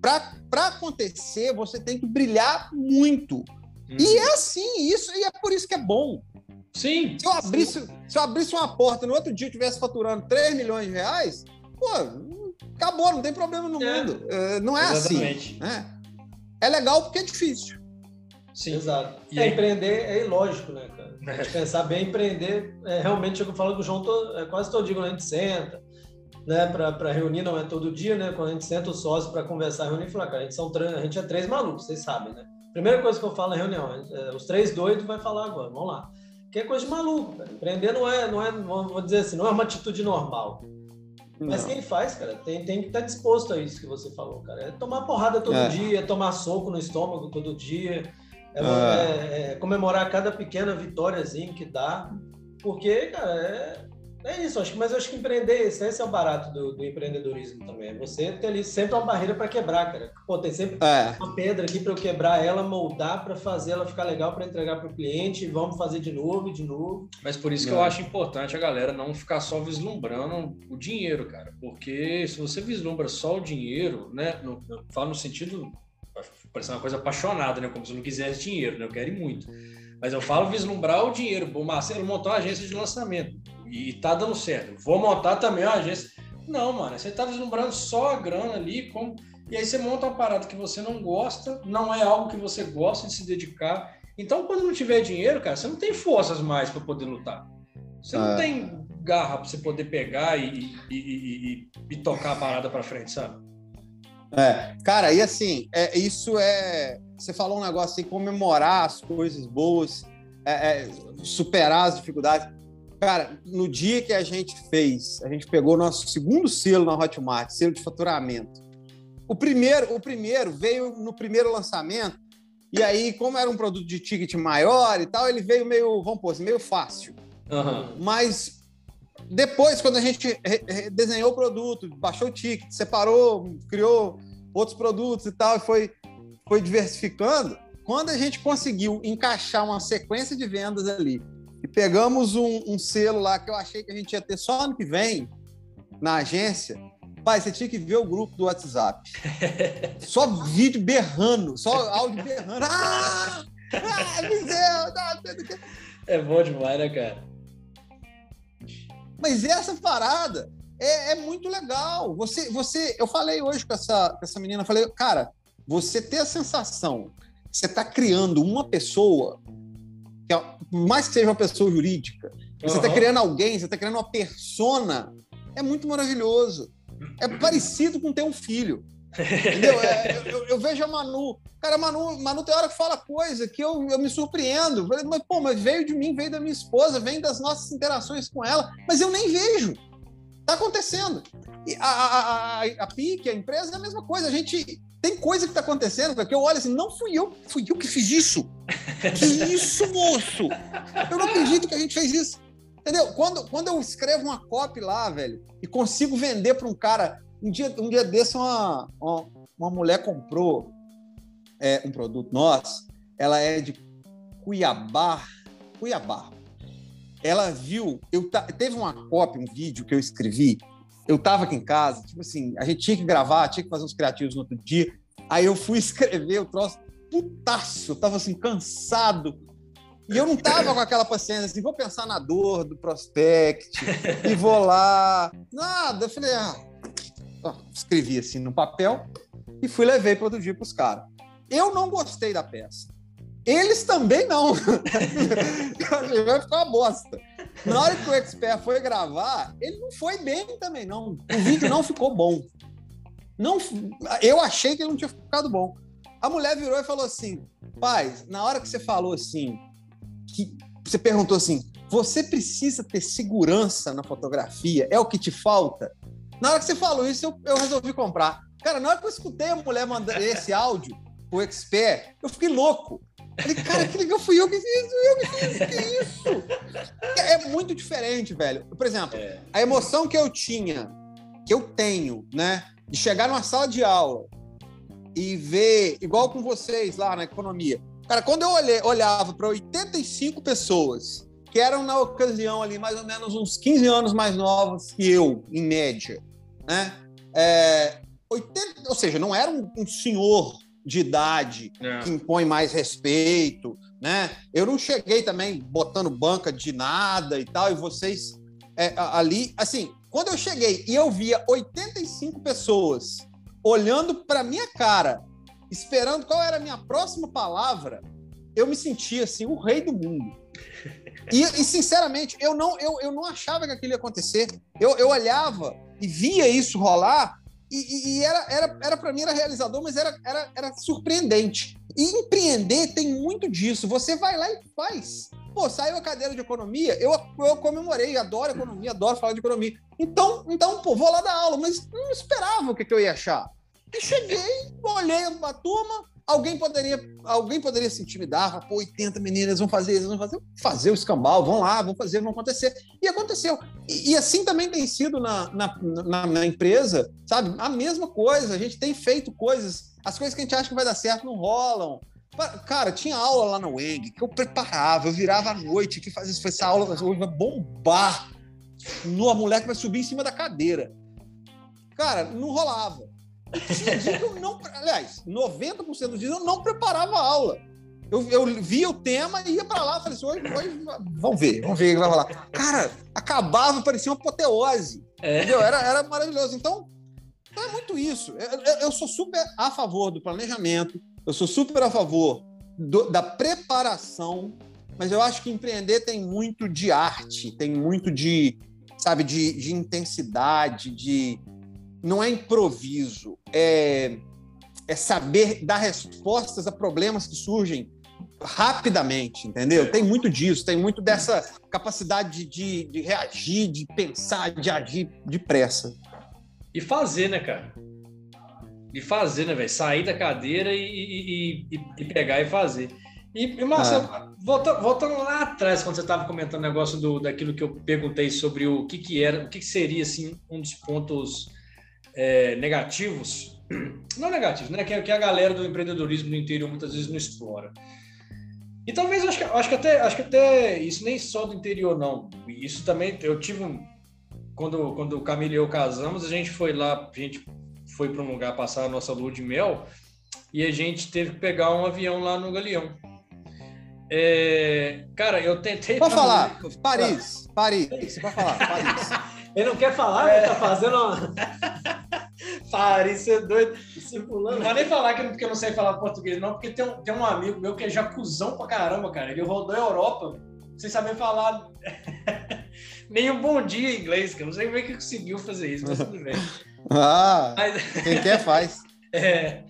S2: Para acontecer, você tem que brilhar muito. Uhum. E é assim, isso, e é por isso que é bom.
S1: Sim.
S2: Se eu abrisse, sim. Se eu abrisse uma porta no outro dia eu estivesse faturando 3 milhões de reais, pô, acabou, não tem problema no é. mundo. É, não é assim, Exatamente. assim. Né? É legal porque é difícil.
S3: Sim. Exato. E é, empreender é ilógico, né, cara? A gente pensar bem, empreender, é, realmente, eu falo com o João é, quase todo dia quando a gente senta, né, para reunir, não é todo dia, né? Quando a gente senta o sócio para conversar, reunir e falar, cara, a gente, são, a gente é três malucos, vocês sabem, né? Primeira coisa que eu falo na reunião, é, os três doidos vai falar agora, vamos lá. Que é coisa de maluco, cara. Empreender não é, não é, vou dizer assim, não é uma atitude normal. Mas quem faz, cara, tem, tem que estar tá disposto a isso que você falou, cara. É tomar porrada todo é. dia, é tomar soco no estômago todo dia, é, é. é comemorar cada pequena vitóriazinha que dá. Porque, cara, é, é isso, acho que, mas eu acho que empreender, esse, esse é o barato do, do, empreendedorismo também. É você ter ali sempre uma barreira para quebrar, cara. Pô, tem sempre é. uma pedra aqui para eu quebrar ela, moldar para fazer ela ficar legal para entregar para o cliente. Vamos fazer de novo, de novo.
S1: Mas por isso que eu acho importante a galera não ficar só vislumbrando o dinheiro, cara. Porque se você vislumbra só o dinheiro, né? No, eu falo no sentido. Parece uma coisa apaixonada, né? Como se eu não quisesse dinheiro, né? Eu quero ir muito. Mas eu falo vislumbrar o dinheiro. O Marcelo montou uma agência de lançamento e tá dando certo. Vou montar também uma agência. Não, mano, você tá vislumbrando só a grana ali, como... e aí você monta uma parada que você não gosta, não é algo que você gosta de se dedicar. Então, quando não tiver dinheiro, cara, você não tem forças mais para poder lutar. Você não é. tem garra para você poder pegar e, e, e, e tocar a parada para frente, sabe?
S2: É, cara, e assim, é, isso é. Você falou um negócio assim, comemorar as coisas boas, é, é, superar as dificuldades. Cara, no dia que a gente fez, a gente pegou nosso segundo selo na Hotmart, selo de faturamento. O primeiro, o primeiro veio no primeiro lançamento, e aí, como era um produto de ticket maior e tal, ele veio meio, vamos pôr, assim, meio fácil. Uhum. Mas depois, quando a gente desenhou o produto, baixou o ticket, separou, criou outros produtos e tal, e foi, foi diversificando, quando a gente conseguiu encaixar uma sequência de vendas ali pegamos um, um, selo lá que eu achei que a gente ia ter só ano que vem na agência. Pai, você tinha que ver o grupo do WhatsApp. *laughs* só vídeo berrando, só áudio berrando. Ah! Ah, Viseu!
S1: Tá, é bom demais, né, cara?
S2: Mas essa parada é, é, muito legal. Você, você, eu falei hoje com essa, com essa menina, falei, cara, você ter a sensação que você está criando uma pessoa que é, mais que seja uma pessoa jurídica, você está criando alguém, você está criando uma persona, é muito maravilhoso. É parecido com ter um filho. Entendeu? É, eu, eu, vejo a Manu. Cara, a Manu, Manu tem hora que fala coisa que eu, eu me surpreendo. Mas, pô, mas veio de mim, veio da minha esposa, vem das nossas interações com ela, mas eu nem vejo. Tá acontecendo. E a, a, a, a PIC, a empresa, é a mesma coisa. A gente tem coisa que tá acontecendo, porque eu olho assim, não fui eu, fui eu que fiz isso. Que *laughs* isso, moço? Eu não acredito que a gente fez isso. Entendeu? Quando, quando eu escrevo uma copy lá, velho, e consigo vender para um cara. Um dia, um dia desse, uma, uma, uma mulher comprou é, um produto nosso. Ela é de Cuiabá. Cuiabá. Ela viu. Eu teve uma copy, um vídeo que eu escrevi. Eu tava aqui em casa, tipo assim, a gente tinha que gravar, tinha que fazer uns criativos no outro dia. Aí eu fui *laughs* escrever o troço putaço, eu tava assim, cansado. E eu não tava com aquela paciência assim, vou pensar na dor do prospect e vou lá. Nada, eu falei, ah, escrevi assim no papel e fui levei para outro dia para os caras. Eu não gostei da peça. Eles também não. *laughs* Vai ficar uma bosta. Na hora que o expert foi gravar, ele não foi bem também, não. O vídeo não ficou bom. Não, eu achei que ele não tinha ficado bom. A mulher virou e falou assim: pai, na hora que você falou assim, que você perguntou assim, você precisa ter segurança na fotografia? É o que te falta? Na hora que você falou isso, eu, eu resolvi comprar. Cara, na hora que eu escutei a mulher mandar esse áudio, o expert, eu fiquei louco. Falei, cara, que legal, fui eu que fiz isso, eu que fiz isso, que isso? é muito diferente, velho. Por exemplo, é. a emoção que eu tinha, que eu tenho, né, de chegar numa sala de aula e ver, igual com vocês lá na economia. Cara, quando eu olhei, olhava para 85 pessoas que eram na ocasião ali mais ou menos uns 15 anos mais novos que eu, em média, né? É, 80, ou seja, não era um, um senhor de idade é. que impõe mais respeito, né? Eu não cheguei também botando banca de nada e tal, e vocês é, ali, assim, quando eu cheguei e eu via 85 pessoas olhando para minha cara, esperando qual era a minha próxima palavra, eu me sentia assim o rei do mundo. *laughs* E, e, sinceramente, eu não, eu, eu não achava que aquilo ia acontecer. Eu, eu olhava e via isso rolar, e, e era, era, era para mim era realizador, mas era, era, era surpreendente. E empreender tem muito disso. Você vai lá e faz. Pô, saiu a cadeira de economia, eu, eu comemorei, adoro economia, adoro falar de economia. Então, então, pô, vou lá dar aula, mas não esperava o que, que eu ia achar. E cheguei, olhei a turma, alguém poderia, alguém poderia se intimidar, pô, 80 meninas vão fazer isso, vão fazer, fazer o escambau, vão lá, vão fazer, vão acontecer. E aconteceu. E, e assim também tem sido na, na, na, na, empresa, sabe? A mesma coisa, a gente tem feito coisas, as coisas que a gente acha que vai dar certo não rolam. Cara, tinha aula lá na WEG que eu preparava, eu virava à noite, que fazia essa aula hoje vai bombar. A mulher que vai subir em cima da cadeira. Cara, não rolava. Tinha dia que eu não. Aliás, 90% dos dias eu não preparava a aula. Eu, eu via o tema e ia para lá, falei assim, hoje, hoje, vamos ver, vamos ver o que vai rolar. Cara, acabava, parecia uma apoteose. É. Entendeu? Era, era maravilhoso. Então, então, é muito isso. Eu, eu, sou super a favor do planejamento, eu sou super a favor do, da preparação, mas eu acho que empreender tem muito de arte, tem muito de, sabe, de, de intensidade, de. Não é improviso, é, é saber dar respostas a problemas que surgem rapidamente, entendeu? Tem muito disso, tem muito dessa capacidade de, de reagir, de pensar, de agir depressa.
S1: E fazer, né, cara? de fazer, né, velho? Sair da cadeira e, e, e, e, pegar e fazer. E, e Marcelo, ah. voltando, voltando, lá atrás, quando você estava comentando o negócio do, daquilo que eu perguntei sobre o que, que era, o que, que seria assim, um dos pontos é, negativos, *clears throat* não negativos, né? Que, que a galera do empreendedorismo no interior muitas vezes não explora. E talvez acho que, acho que até acho que até isso nem só do interior, não. Isso também eu tive um. Quando, quando o Camilo e eu casamos, a gente foi lá, a gente foi para um lugar passar a nossa lua de mel e a gente teve que pegar um avião lá no Galeão. É, cara, eu tentei.
S2: Pode falar, Paris, Paris, pode falar, Paris. *laughs*
S3: Ele não quer falar, é. tá fazendo uma. *laughs*
S1: Paris, você é doido. Circulando. Não vou nem falar que, que eu não sei falar português, não, porque tem um, tem um amigo meu que é jacuzão pra caramba, cara. Ele rodou a Europa sem saber falar *laughs* nem um bom dia em inglês, eu não sei como é que conseguiu fazer isso, mas tudo bem. *laughs*
S2: Ah, mas... quem quer faz. *laughs*
S1: é,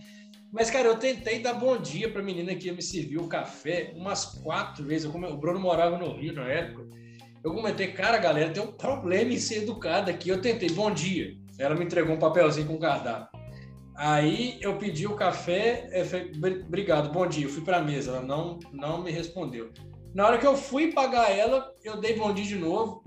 S1: mas, cara, eu tentei dar bom dia pra menina que ia me servir o café umas quatro vezes. Eu come... O Bruno morava no Rio na época. Eu comentei, cara, galera, tem um problema em ser educada aqui. Eu tentei, bom dia. Ela me entregou um papelzinho com cardápio. Aí eu pedi o café, eu falei, obrigado, bom dia. Eu fui para a mesa, ela não, não me respondeu. Na hora que eu fui pagar ela, eu dei bom dia de novo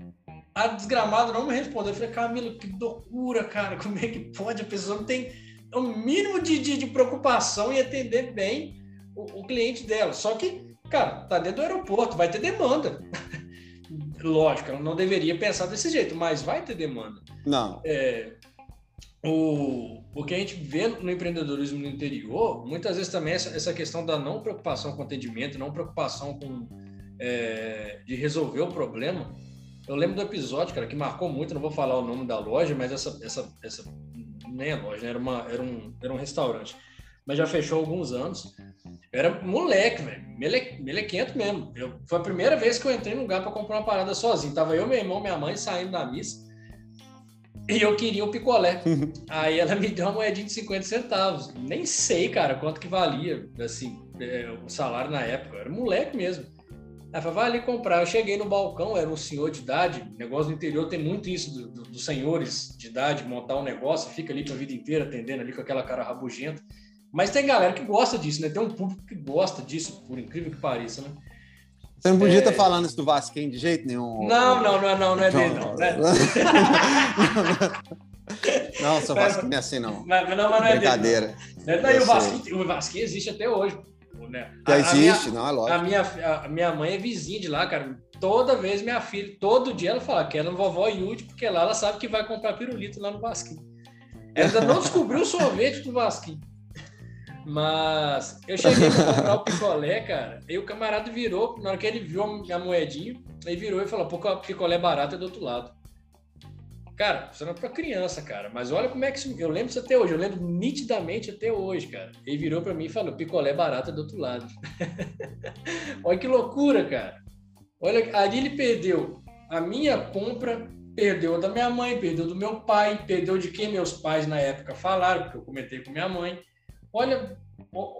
S1: a desgramada não me respondeu. Eu falei, Camilo, que loucura, cara. Como é que pode? A pessoa não tem o mínimo de, de, de preocupação em atender bem o, o, cliente dela. Só que, cara, tá dentro do aeroporto, vai ter demanda. *laughs* Lógico, ela não deveria pensar desse jeito, mas vai ter demanda.
S2: Não.
S1: É, o, o que a gente vê no empreendedorismo no interior, muitas vezes também essa, essa questão da não preocupação com atendimento, não preocupação com é, de resolver o problema, eu lembro do episódio, cara, que marcou muito, não vou falar o nome da loja, mas essa, essa, essa nem loja, né? era, uma, era, um, era um restaurante. Mas já fechou alguns anos. Eu era moleque, velho. Mele, melequento mesmo. Eu, foi a primeira vez que eu entrei num lugar para comprar uma parada sozinho. Tava eu, meu irmão, minha mãe saindo da missa. E eu queria um picolé. Aí ela me deu uma moedinha de 50 centavos. Nem sei, cara, quanto que valia, assim, é, o salário na época. Eu era moleque mesmo. Ela falou, vai ali comprar. Eu cheguei no balcão, era um senhor de idade. Negócio do interior tem muito isso do, do, dos senhores de idade montar um negócio, fica ali a vida inteira atendendo ali com aquela cara rabugenta. Mas tem galera que gosta disso, né? Tem um público que gosta disso, por incrível que pareça, né?
S2: Você não podia
S1: É.
S2: estar falando isso do Vasquinho de jeito nenhum.
S1: Não, não, não, é não, não é dele, não. né?
S2: Não, seu Vasquinho não é assim, não.
S1: Mas, mas não, mas não é dele.
S2: Brincadeira.
S1: não. Não, o Vasquinho, o Vasquinho existe até hoje. Né?
S2: Já
S1: A- a
S2: existe,
S1: minha-
S2: não, é
S1: A
S2: lógico.
S1: minha, a minha mãe é vizinha de lá, cara. Toda vez minha filha, todo dia ela fala que ela é vovó Yudi, porque lá ela sabe que vai comprar pirulito lá no Vasquinho. Ela ainda não descobriu o sorvete do Vasquinho. Mas eu cheguei pra comprar o picolé, cara, e o camarada virou, na hora que ele viu a moedinha, ele virou e falou, pô, o picolé barato é do outro lado. Cara, isso não é pra criança, cara, mas olha como é que isso, eu lembro isso até hoje, eu lembro nitidamente até hoje, cara. Ele virou pra mim e falou, picolé barato é do outro lado. *laughs* olha que loucura, cara. Olha, ali ele perdeu a minha compra, perdeu da minha mãe, perdeu do meu pai, perdeu de quem meus pais na época falaram, porque eu comentei com minha mãe. Olha, *laughs*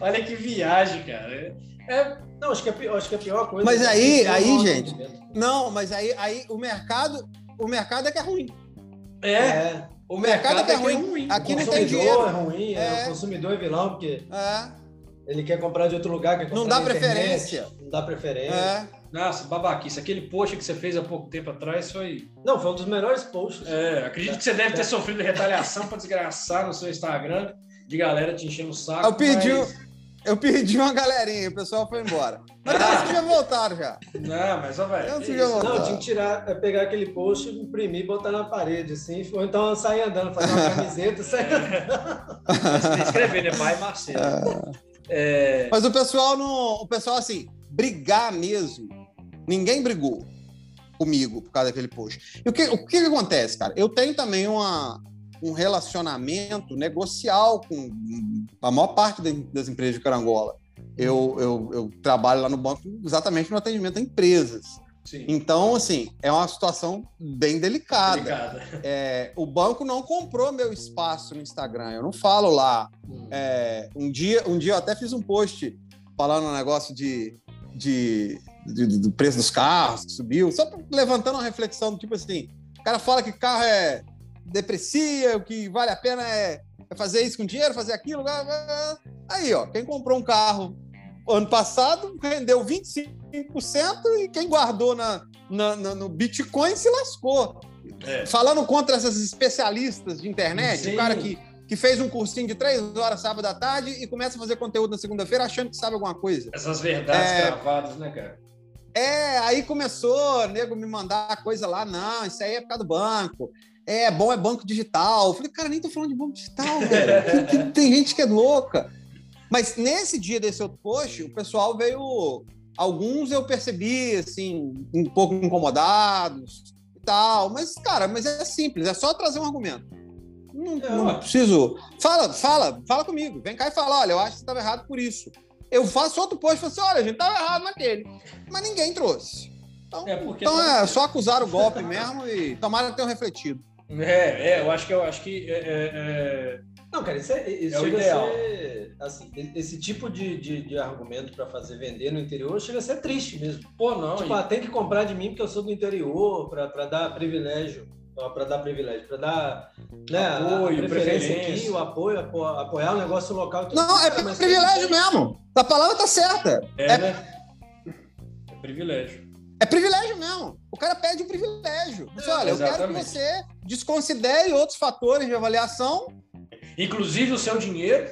S1: olha que viagem, cara. É,
S3: Não, acho que, pi- acho que a pior coisa.
S2: Mas
S3: é
S2: aí- aí, gente. Não, mas aí, aí o mercado, o mercado é que é ruim.
S1: é,
S3: É,
S1: o
S2: mercado
S1: mercado
S2: é
S1: é, que é
S2: ruim.
S1: ruim.
S2: Aqui
S3: o
S2: não tem
S3: consumidor
S2: dinheiro.
S3: é ruim, é.
S2: É.
S3: o consumidor é vilão, porque
S2: É,
S3: ele quer comprar de outro lugar, quer comprar
S2: Não dá
S3: na internet,
S2: preferência.
S3: Não dá preferência.
S2: É.
S1: Nossa, babaquice. Aquele post que você fez há pouco tempo atrás foi.
S3: Não, foi um dos melhores posts.
S1: É, acredito que você deve ter sofrido retaliação pra desgraçar no seu Instagram, de galera te enchendo o saco.
S2: Eu perdi,
S1: mas-
S2: eu perdi uma galerinha, o pessoal foi embora. Mas
S1: Ah.
S2: eles que já voltaram já.
S1: Não, mas, ó, velho. Que
S2: eu-
S3: Não, tinha que tirar, é pegar aquele post, imprimir, botar na parede, assim, ou então sair andando, fazer uma camiseta, sair andando.
S1: Você tem que escrever, né? Pai Marcelo. É,
S2: Mas o pessoal não. O pessoal, assim, brigar mesmo. Ninguém brigou comigo por causa daquele post. E o que, o que, que acontece, cara? Eu tenho também uma, um relacionamento negocial com a maior parte da- das empresas de Carangola. Eu, eu, eu trabalho lá no banco exatamente no atendimento a empresas.
S1: sim.
S2: Então, assim, é uma situação bem delicada. É, o banco não comprou meu espaço no Instagram. Eu não falo lá. É, um, dia, um dia eu até fiz um post falando um negócio de, de, de- do preço dos carros que subiu, só levantando uma reflexão tipo assim: o cara fala que carro é deprecia, o que vale a pena é, é fazer isso com dinheiro, fazer aquilo. Aí, ó, quem comprou um carro ano passado rendeu 25% e quem guardou na, na- na- no Bitcoin se lascou.
S1: É.
S2: Falando contra essas especialistas de internet,
S1: Sim.
S2: o cara que, que fez um cursinho de três horas sábado à tarde e começa a fazer conteúdo na segunda-feira achando que sabe alguma coisa.
S1: Essas verdades
S2: É.
S1: gravadas, né, cara?
S2: É, aí começou, nego, me mandar coisa lá, não, isso aí é por causa do banco. É, bom é banco digital. Eu falei, cara, nem tô falando de banco digital, *laughs* velho. Tem- tem, gente que é louca. Mas nesse dia desse outro post, o pessoal veio. Alguns eu percebi, assim, um pouco incomodados e tal. Mas, cara, mas é simples, é só trazer um argumento. Não,
S1: É,
S2: não preciso. Fala, fala, fala comigo. Vem cá e fala: olha, eu acho que você estava errado por isso. Eu faço outro post e falo assim: olha, a gente estava errado naquele. Mas ninguém trouxe. Então,
S1: É, porque
S2: então
S1: tá-
S2: é só acusar o golpe mesmo e tomara que tenham refletido.
S1: É, é, eu acho que eu acho que é, é, é,
S3: Não, cara, isso, é, isso
S1: É o
S3: chega
S1: ideal.
S3: a ser. Assim, esse tipo de, de, de argumento para fazer vender no interior chega a ser triste mesmo.
S1: pô, não.
S3: tipo,
S1: e-
S3: ah, tem que comprar de mim porque eu sou do interior, para dar privilégio. Para dar privilégio, para dar né,
S1: Apoio,
S3: a preferência,
S1: preferência.
S3: aqui, o apoio, apo- apoiar o negócio local. e tudo.
S2: Não, é
S3: mas
S2: privilégio
S3: tem-
S2: mesmo. A palavra tá certa.
S1: é,
S2: é-
S1: né? É privilégio.
S2: É privilégio mesmo. O cara pede um privilégio. Você,
S1: É,
S2: olha, eu quero que
S1: exatamente.
S2: você desconsidere outros fatores de avaliação
S1: Inclusive o seu dinheiro.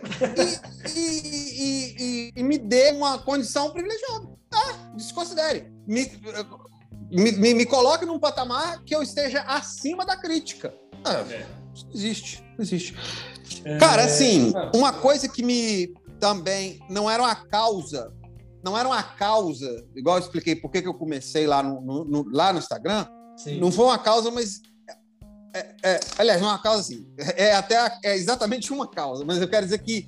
S2: e, e- e- e me dê uma condição privilegiada. Ah, desconsidere. Me, me, me, me coloque num patamar que eu esteja acima da crítica. Ah,
S1: É.
S2: existe, existe.
S1: É,
S2: Cara, assim, uma coisa que me também não era uma causa, não era uma causa, igual eu expliquei por que que eu comecei lá no, no- no- lá no Instagram,
S3: Sim.
S2: não foi uma causa, mas. é- é- aliás, não é uma causa assim. É até é exatamente uma causa, mas eu quero dizer que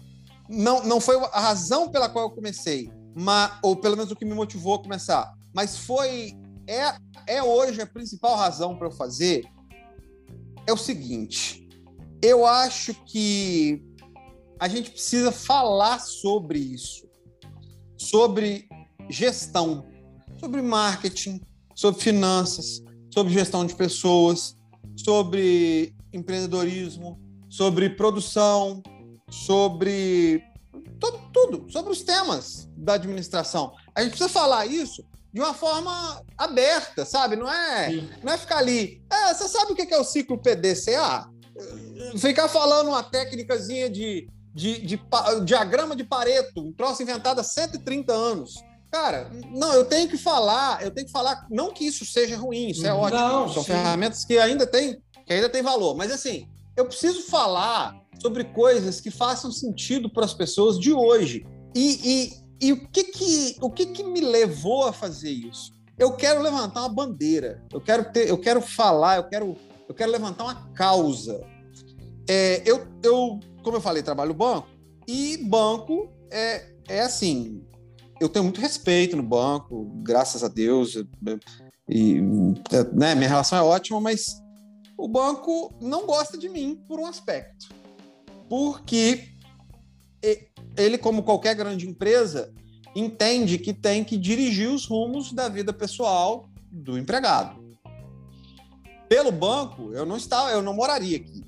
S2: não, não foi a razão pela qual eu comecei, mas, ou pelo menos o que me motivou a começar, mas foi. É, é hoje a principal razão para eu fazer. É o seguinte. Eu acho que a gente precisa falar sobre isso, sobre gestão, sobre marketing, sobre finanças, sobre gestão de pessoas, sobre empreendedorismo, sobre produção, sobre tudo, tudo, sobre os temas da administração. A gente precisa falar isso de uma forma aberta, sabe? Não é, não é ficar ali. É, você sabe o que é o ciclo PDCA? Ficar falando uma técnicazinha de, de, de, de diagrama de Pareto, um troço inventado há 130 anos. Cara, não, eu tenho que falar, eu tenho que falar, não que isso seja ruim, isso é uhum. ótimo. Não, São sim. ferramentas que ainda tem, que ainda tem valor. Mas assim, eu preciso falar sobre coisas que façam sentido para as pessoas de hoje. E, e, o, que, que, o que, que me levou a fazer isso? Eu quero levantar uma bandeira, eu quero ter, eu quero falar, eu quero, eu quero levantar uma causa. É, eu, eu, como eu falei, trabalho banco, e banco é, é assim, eu tenho muito respeito no banco, graças a Deus, e né, minha relação é ótima, mas o banco não gosta de mim por um aspecto. Porque ele, como qualquer grande empresa, entende que tem que dirigir os rumos da vida pessoal do empregado. Pelo banco, eu não estava, eu não moraria aqui,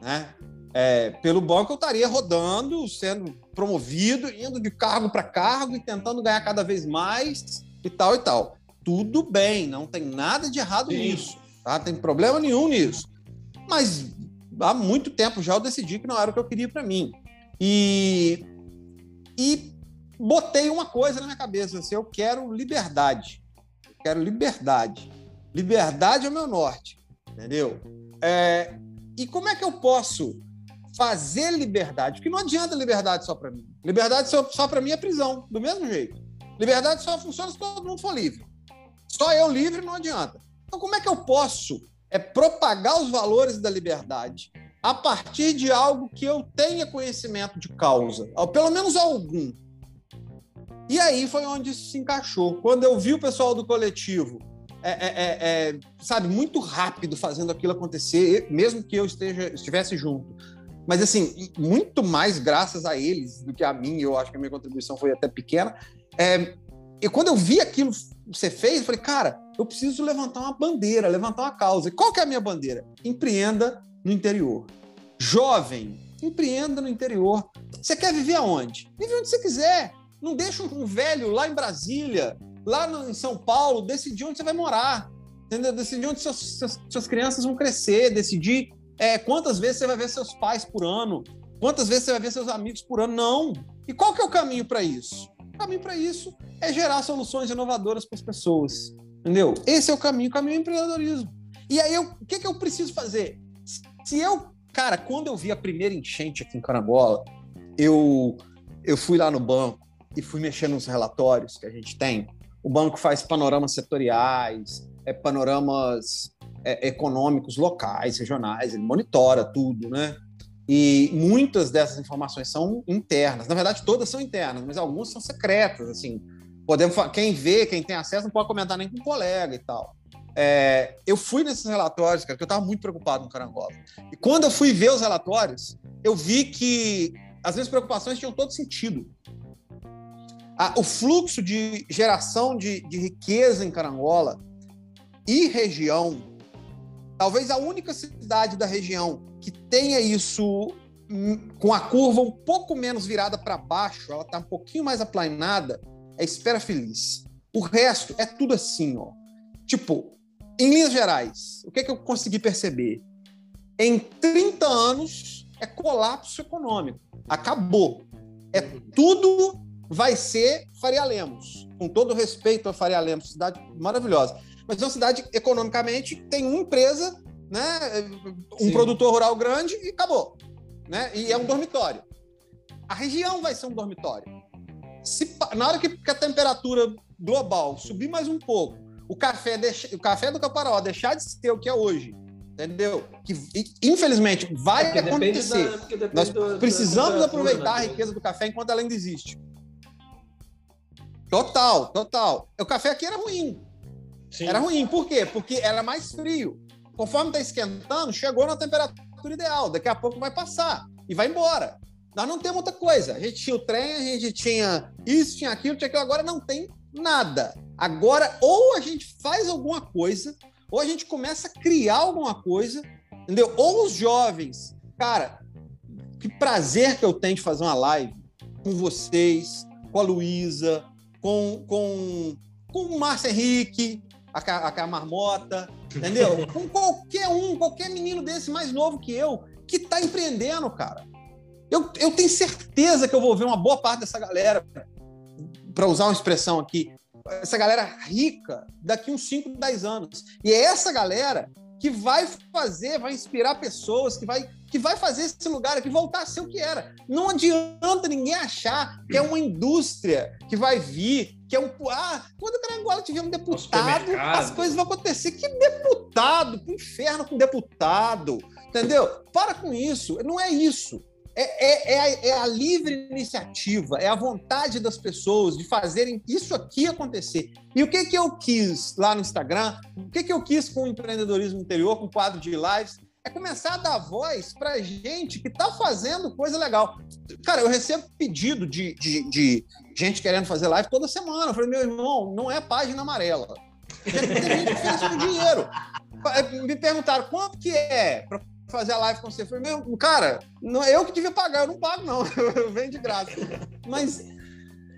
S2: né? É, pelo banco eu estaria rodando, sendo promovido, indo de cargo para cargo e tentando ganhar cada vez mais e tal e tal. Tudo bem, não tem nada de errado Sim. nisso, tá? Tem problema nenhum nisso. Mas há muito tempo já eu decidi que não era o que eu queria para mim. E e botei uma coisa na minha cabeça, assim, eu quero liberdade. Eu quero liberdade. Liberdade é o meu norte, entendeu? É, e como é que eu posso fazer liberdade, porque não adianta liberdade só para mim. Liberdade só, só para mim é prisão, do mesmo jeito. Liberdade só funciona se todo mundo for livre. Só eu livre não adianta. Então, como é que eu posso é, propagar os valores da liberdade a partir de algo que eu tenha conhecimento de causa, ou pelo menos algum? E aí foi onde isso se encaixou. Quando eu vi o pessoal do coletivo é, é, é, é sabe, muito rápido fazendo aquilo acontecer, mesmo que eu esteja, estivesse junto. Mas, assim, muito mais graças a eles do que a mim, eu acho que a minha contribuição foi até pequena. É, e quando eu vi aquilo ser feito, eu falei, cara, eu preciso levantar uma bandeira, levantar uma causa. E qual que é a minha bandeira? Empreenda no interior. Jovem, empreenda no interior. Você quer viver aonde? Vive onde você quiser. Não deixa um velho lá em Brasília, lá no, em São Paulo, decidir onde você vai morar. Entendeu? Decidir onde suas, crianças vão crescer, decidir é, quantas vezes você vai ver seus pais por ano? Quantas vezes você vai ver seus amigos por ano? Não. E qual que é o caminho para isso? O caminho para isso é gerar soluções inovadoras para as pessoas. Entendeu? Esse é o caminho, o caminho é empreendedorismo. E aí, eu, o que, que eu preciso fazer? Se eu, cara, quando eu vi a primeira enchente aqui em Carangola, eu, eu fui lá no banco e fui mexer nos relatórios que a gente tem. O banco faz panoramas setoriais, é, panoramas é, econômicos locais, regionais, ele monitora tudo, né? E muitas dessas informações são internas. Na verdade, todas são internas, mas algumas são secretas. Assim, podemos quem vê, quem tem acesso, não pode comentar nem com um colega e tal. É, eu fui nesses relatórios, cara, porque eu estava muito preocupado no Carangola. E quando eu fui ver os relatórios, eu vi que as minhas preocupações tinham todo sentido. o fluxo de geração de, de riqueza em Carangola e região, talvez a única cidade da região que tenha isso hum, com a curva um pouco menos virada para baixo, ela está um pouquinho mais aplanada, é Espera Feliz. O resto é tudo assim, ó. Tipo, em linhas gerais, o que, é que eu consegui perceber? Em 30 anos é colapso econômico. Acabou. É tudo vai ser Faria Lemos. Com todo respeito a Faria Lemos, cidade maravilhosa mas é uma cidade economicamente tem uma empresa, né, um Sim. produtor rural grande e acabou, né? E é um dormitório. A região vai ser um dormitório. Se, na hora que, a temperatura global subir mais um pouco, o café, deixa, o café do Caparó deixar de ser o que é hoje, entendeu? Que infelizmente vai é acontecer. Da, Nós do, precisamos aproveitar né? a riqueza do café enquanto ela ainda existe. Total, total. O café aqui era ruim. Sim. Era ruim. Por quê? Porque era mais frio. Conforme está esquentando, chegou na temperatura ideal. Daqui a pouco vai passar e vai embora. Nós não temos muita coisa. A gente tinha o trem, a gente tinha isso, tinha aquilo, tinha aquilo. Agora não tem nada. Agora, ou a gente faz alguma coisa, ou a gente começa a criar alguma coisa, entendeu? Ou os jovens. Cara, que prazer que eu tenho de fazer uma live com vocês, com a Luísa, com, com, com o Márcio Henrique, a, a, Marmota, entendeu? *laughs* com qualquer um, qualquer menino desse mais novo que eu, que está empreendendo, cara. Eu, eu tenho certeza que eu vou ver uma boa parte dessa galera, para usar uma expressão aqui, essa galera rica daqui uns 5, 10 anos. E é essa galera que vai fazer, vai inspirar pessoas, que vai, que vai fazer esse lugar aqui voltar a ser o que era. Não adianta ninguém achar que é uma indústria que vai vir, que é um. Ah, quando o Carangola tiver um deputado, as coisas vão acontecer. Que deputado? Que inferno com deputado. Entendeu? Para com isso. Não é isso. É, é, é, a, é, a, livre iniciativa, é a vontade das pessoas de fazerem isso aqui acontecer. E o que, que eu quis lá no Instagram, o que, que eu quis com o empreendedorismo interior, com o quadro de lives, é começar a dar voz para gente que está fazendo coisa legal. Cara, eu recebo pedido de, de, de, gente querendo fazer live toda semana. Eu falei, meu irmão, não é página amarela. Tem gente que fez com dinheiro. Me perguntaram quanto que é para fazer a live com você. Eu falei, meu, cara, não é eu que devia pagar, eu não pago, não. *laughs* Eu venho de graça. Mas,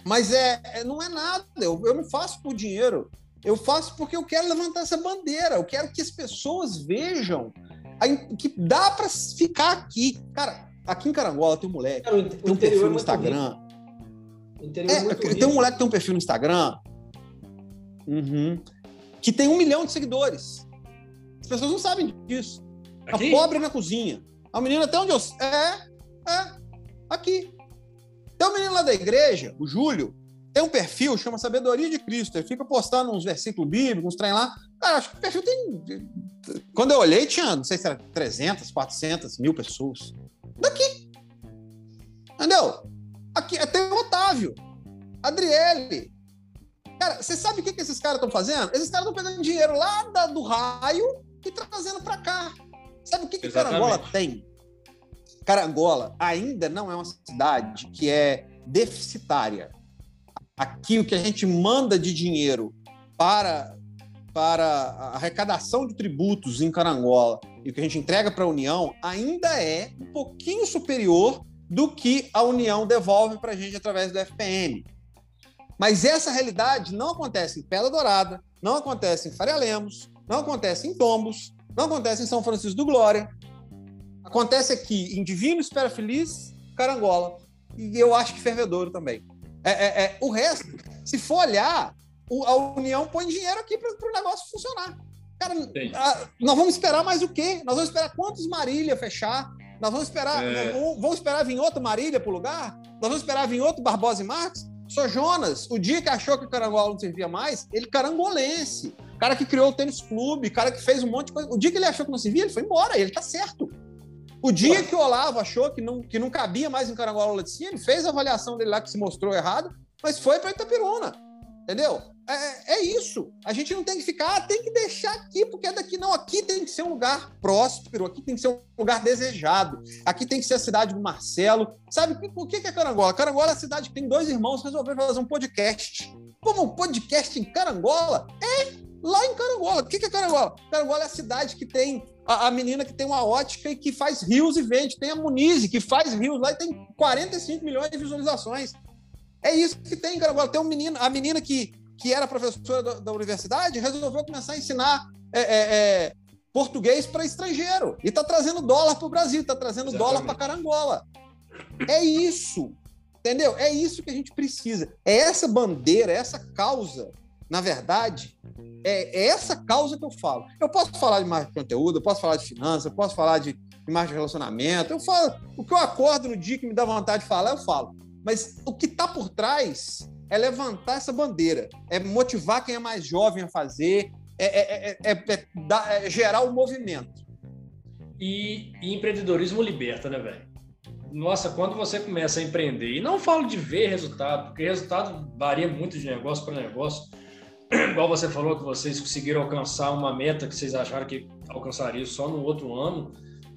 S2: mas é, é, não é nada. Eu, eu não faço por dinheiro. Eu faço porque eu quero levantar essa bandeira. Eu quero que as pessoas vejam que dá para ficar aqui. Cara, aqui em Carangola tem um moleque, Cara, tem um perfil no é Instagram. É, tem um moleque que tem um perfil no Instagram uhum, que tem um milhão de seguidores. As pessoas não sabem disso. Aqui? A pobre na cozinha. A menina até onde eu. É, é, aqui. Tem um menino lá da igreja, o Júlio, tem um perfil, chama Sabedoria de Cristo. Ele fica postando uns versículos bíblicos, uns trem lá. Cara, acho que o perfil tem. Quando eu olhei, tinha, não sei se era 300, 400 mil pessoas. Daqui. Entendeu? Aqui tem o Otávio, Adriele. Cara, você sabe o que, que esses caras estão fazendo? Esses caras estão pegando dinheiro lá da, do raio e trazendo para cá. Sabe o que, que Carangola tem? Carangola ainda não é uma cidade que é deficitária. Aqui o que a gente manda de dinheiro para, para a arrecadação de tributos em Carangola e o que a gente entrega para a União ainda é um pouquinho superior do que a União devolve para a gente através do FPM. Mas essa realidade não acontece em Pedra Dourada, não acontece em Faria Lemos, não acontece em Tombos, não acontece em São Francisco do Glória. Acontece aqui em Divino Espera Feliz, Carangola. E eu acho que Fervedouro também. É, é, é, o resto, se for olhar, a União põe dinheiro aqui para o negócio funcionar. Cara, a, nós vamos esperar mais o quê? Nós vamos esperar quantos Marília fechar? Nós vamos esperar, é... vamos, vamos esperar vir outro Marília para o lugar? Nós vamos esperar vir outro Barbosa e Marques? Só Jonas, o dia que achou que o Carangola não servia mais, ele carangolense cara que criou o tênis clube, cara que fez um monte de coisa. O dia que ele achou que não se via, ele foi embora, ele tá certo. O dia que o Olavo achou que não, que não cabia mais em Carangola Laticínio, ele fez a avaliação dele lá que se mostrou errado, mas foi para Itapiruna. Entendeu? É, é, é, isso. A gente não tem que ficar, ah, tem que deixar aqui, porque é daqui. Não, aqui tem que ser um lugar próspero, aqui tem que ser um lugar desejado, aqui tem que ser a cidade do Marcelo. Sabe por que, é Carangola? Carangola é a cidade que tem dois irmãos resolveram fazer um podcast. Como um podcast em Carangola? É lá em Carangola. O que é Carangola? Carangola é a cidade que tem a, a, menina que tem uma ótica e que faz rios e vende. Tem a Munize, que faz rios lá e tem 45 milhões de visualizações. É isso que tem em Carangola. Tem um menino, a menina que, que era professora da, da universidade resolveu começar a ensinar é, é, é, português para estrangeiro. E está trazendo dólar para o Brasil, está trazendo Exatamente. dólar para Carangola. É isso. Entendeu? É isso que a gente precisa. É essa bandeira, é essa causa na verdade, é, é, essa causa que eu falo. Eu posso falar de de conteúdo, eu posso falar de finanças, eu posso falar de, marketing de relacionamento, eu falo o que eu acordo no dia que me dá vontade de falar, eu falo. Mas o que está por trás é levantar essa bandeira, é motivar quem é mais jovem a fazer, é, é, é, é gerar o movimento.
S1: E, e empreendedorismo liberta, né, velho? nossa, quando você começa a empreender, e não falo de ver resultado, porque resultado varia muito de negócio para negócio, *clears throat* igual você falou que vocês conseguiram alcançar uma meta que vocês acharam que alcançaria só no outro ano,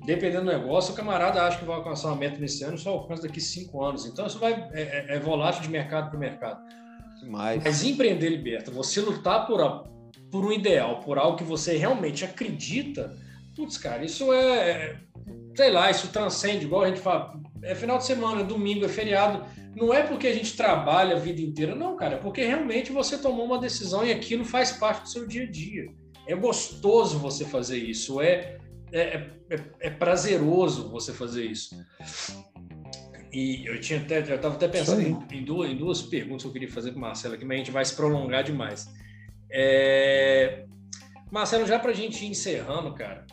S1: dependendo do negócio, o camarada acha que vai alcançar uma meta nesse ano, só alcança daqui cinco anos. Então isso vai é, é, é volátil de mercado para mercado. Mas... Mas empreender liberta, você lutar por, a, por um ideal, por algo que você realmente acredita, putz, cara, isso é, sei lá, isso transcende, igual a gente fala, é final de semana, é domingo, é feriado, não é porque a gente trabalha a vida inteira, não, cara, é porque realmente você tomou uma decisão e aquilo faz parte do seu dia a dia. É gostoso você fazer isso, é, é, é, é prazeroso você fazer isso. E eu tinha até, eu estava até pensando em, em, duas, em duas perguntas que eu queria fazer para o Marcelo aqui, mas a gente vai se prolongar demais. É... Marcelo, já para a gente ir encerrando, cara.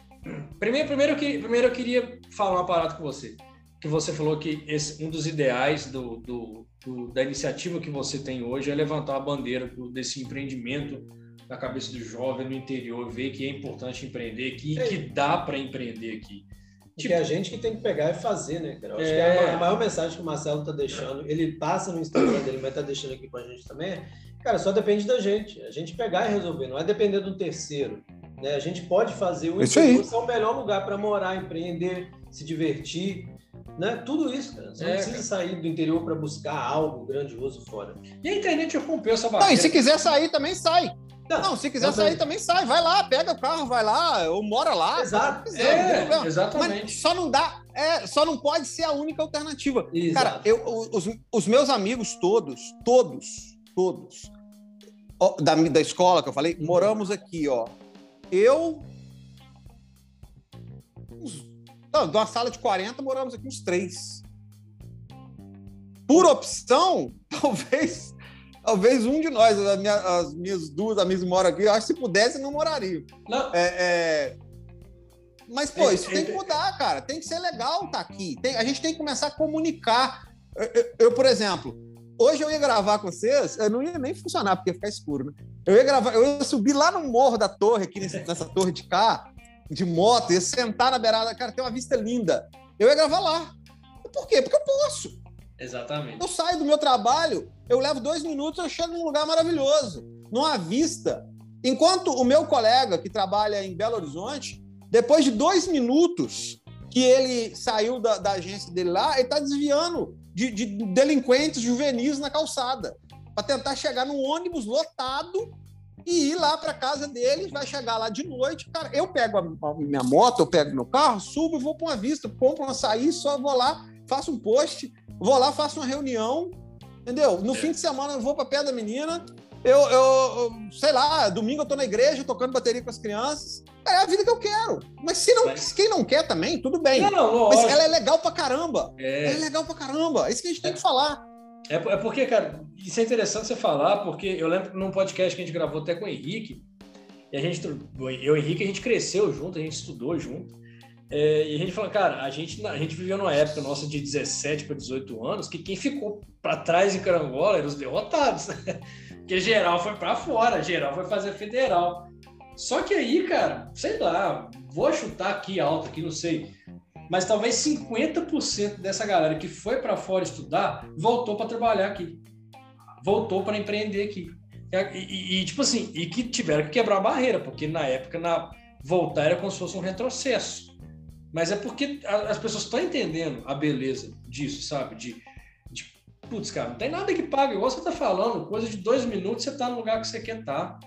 S1: Primeiro, primeiro, eu queria, primeiro eu queria falar uma parada com você. Que você falou que esse, um dos ideais do, do, do, da iniciativa que você tem hoje é levantar a bandeira desse empreendimento na cabeça do jovem no interior, ver que é importante empreender aqui e que dá para empreender aqui.
S3: Tipo, é a gente que tem que pegar e fazer, né, cara? Acho é... que a, maior mensagem que o Marcelo tá deixando, ele passa no Instagram dele, mas tá deixando aqui com a gente também, cara, só depende da gente. A gente pegar e resolver, não é depender do terceiro. Né? A gente pode fazer o interior ser o melhor lugar para morar, empreender, se divertir, né? Tudo isso, cara. Você é, não precisa cara. sair do interior para buscar algo grandioso fora.
S1: E a internet rompeu essa barreira.
S2: Não, e se quiser sair também sai. Não, não, se quiser sair também sai, vai lá, pega o carro, vai lá, ou mora lá.
S1: Exato. Quiser, é, exatamente.
S2: Mas só não dá, é, só não pode ser a única alternativa. Exato. Cara, eu, os, os meus amigos todos, todos, todos, da, da escola que eu falei, moramos aqui, ó. Eu. Uns, não, de uma sala de 40, moramos aqui uns três. Por opção, *laughs* talvez talvez um de nós, as minhas, as minhas duas amigas moram aqui, eu acho que se pudesse, não morariam. Não. É, é... Mas, pô, isso é, tem que mudar, cara. Tem que ser legal estar tá aqui. Tem, a gente tem que começar a comunicar. Eu, eu, eu, por exemplo, hoje eu ia gravar com vocês, eu não ia nem funcionar, porque ia ficar escuro, né? Eu ia gravar, eu ia subir lá no morro da torre, aqui nessa, nessa torre de cá, de moto, ia sentar na beirada, cara, tem uma vista linda. Eu ia gravar lá. Por quê? Porque eu posso.
S1: Exatamente.
S2: Eu saio do meu trabalho, eu levo dois minutos, eu chego num lugar maravilhoso, numa vista. Enquanto o meu colega que trabalha em Belo Horizonte, depois de dois minutos que ele saiu da, da agência dele lá, ele está desviando de, de, delinquentes juvenis na calçada para tentar chegar num ônibus lotado e ir lá para casa dele, vai chegar lá de noite. Cara, eu pego a, minha moto, eu pego meu carro, subo, vou para uma vista, compro um açaí, só vou lá, faço um post, vou lá, faço uma reunião, entendeu? No fim de semana eu vou para pé da menina, eu, eu, eu, sei lá, domingo eu tô na igreja tocando bateria com as crianças. É a vida que eu quero. Mas se não, Mas... quem não quer também, tudo bem. Não, não, Mas ela é legal pra caramba. É... Ela é legal pra caramba. É isso que a gente tem que falar.
S1: É, é porque, cara, isso é interessante você falar, porque eu lembro num podcast que a gente gravou até com o Henrique, e a gente, eu e o Henrique, a gente cresceu junto, a gente estudou junto. É, e a gente falou, cara, a gente, a gente viveu numa época nossa de 17 para 18 anos que quem ficou para trás em Carangola eram os derrotados? *laughs* Porque geral foi para fora, geral foi fazer federal. Só que aí, cara, sei lá, vou chutar aqui alto, aqui, não sei, mas talvez 50% dessa galera que foi para fora estudar voltou para trabalhar aqui, voltou para empreender aqui. E, e, e, tipo assim, e que tiveram que quebrar a barreira, porque na época na voltar era como se fosse um retrocesso. Mas é porque as pessoas estão entendendo a beleza disso, sabe? De, de putz, cara, não tem nada que pague. Igual você está falando, coisa de dois minutos você está no lugar que você quer estar. Tá.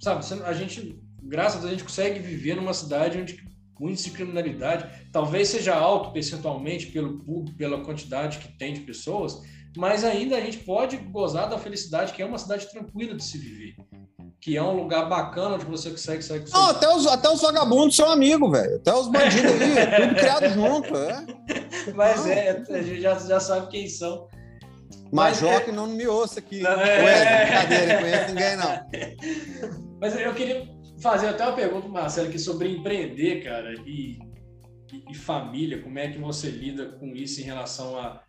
S1: Sabe? A gente, graças a Deus, a gente consegue viver numa cidade onde o índice de criminalidade talvez seja alto percentualmente pelo público, pela quantidade que tem de pessoas, mas ainda a gente pode gozar da felicidade que é uma cidade tranquila de se viver que é um lugar bacana onde você consegue sair com
S2: Não, até os, até os vagabundos são amigos, velho. Até os bandidos ali, tudo criado *laughs* junto. É.
S1: Mas é, a gente já, já sabe quem são.
S2: Major é... não me ouça aqui. Não, é... Ué, brincadeira, não conheço ninguém, não.
S1: Mas eu queria fazer até uma pergunta, Marcelo, aqui sobre empreender, cara, e, e, e, família. Como é que você lida com isso em relação a,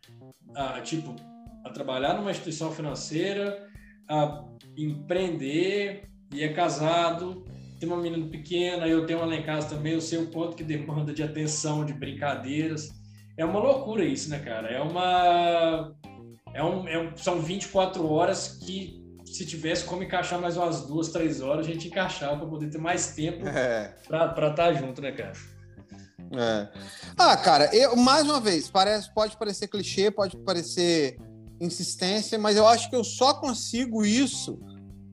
S1: a tipo, a trabalhar numa instituição financeira, a empreender e é casado, tem uma menina pequena, eu tenho uma lá em casa também, eu sei o quanto que demanda de atenção, de brincadeiras. É uma loucura isso, né, cara? É uma. É um, é um, são 24 horas que, se tivesse como encaixar mais umas duas, três horas, a gente encaixava para poder ter mais tempo é. para estar tá junto, né, cara?
S2: É. Ah, cara, eu, mais uma vez, parece, pode parecer clichê, pode parecer insistência, mas eu acho que eu só consigo isso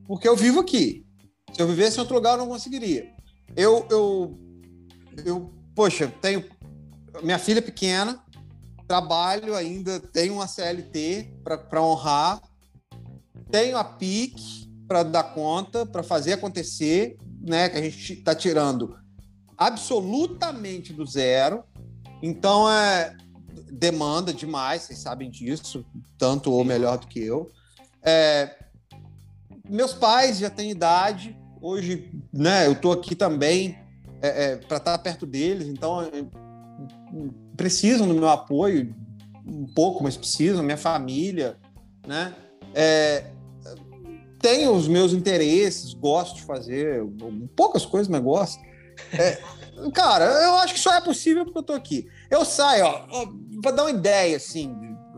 S2: porque eu vivo aqui. Se eu vivesse em outro lugar, eu não conseguiria. Eu, eu, eu poxa, tenho minha filha pequena, trabalho ainda, tenho uma CLT para honrar, tenho a PIC para dar conta, para fazer acontecer, né? Que a gente está tirando absolutamente do zero. Então é demanda demais, vocês sabem disso, tanto ou melhor do que eu. É, meus pais já têm idade, hoje, né? Eu estou aqui também é, é, para estar tá perto deles, então é, precisam do meu apoio um pouco, mas precisam, minha família, né? É, tenho os meus interesses, gosto de fazer poucas coisas, mas gosto. É, *laughs* cara, eu acho que só é possível porque eu tô aqui. Eu saio, ó, ó para dar uma ideia, assim,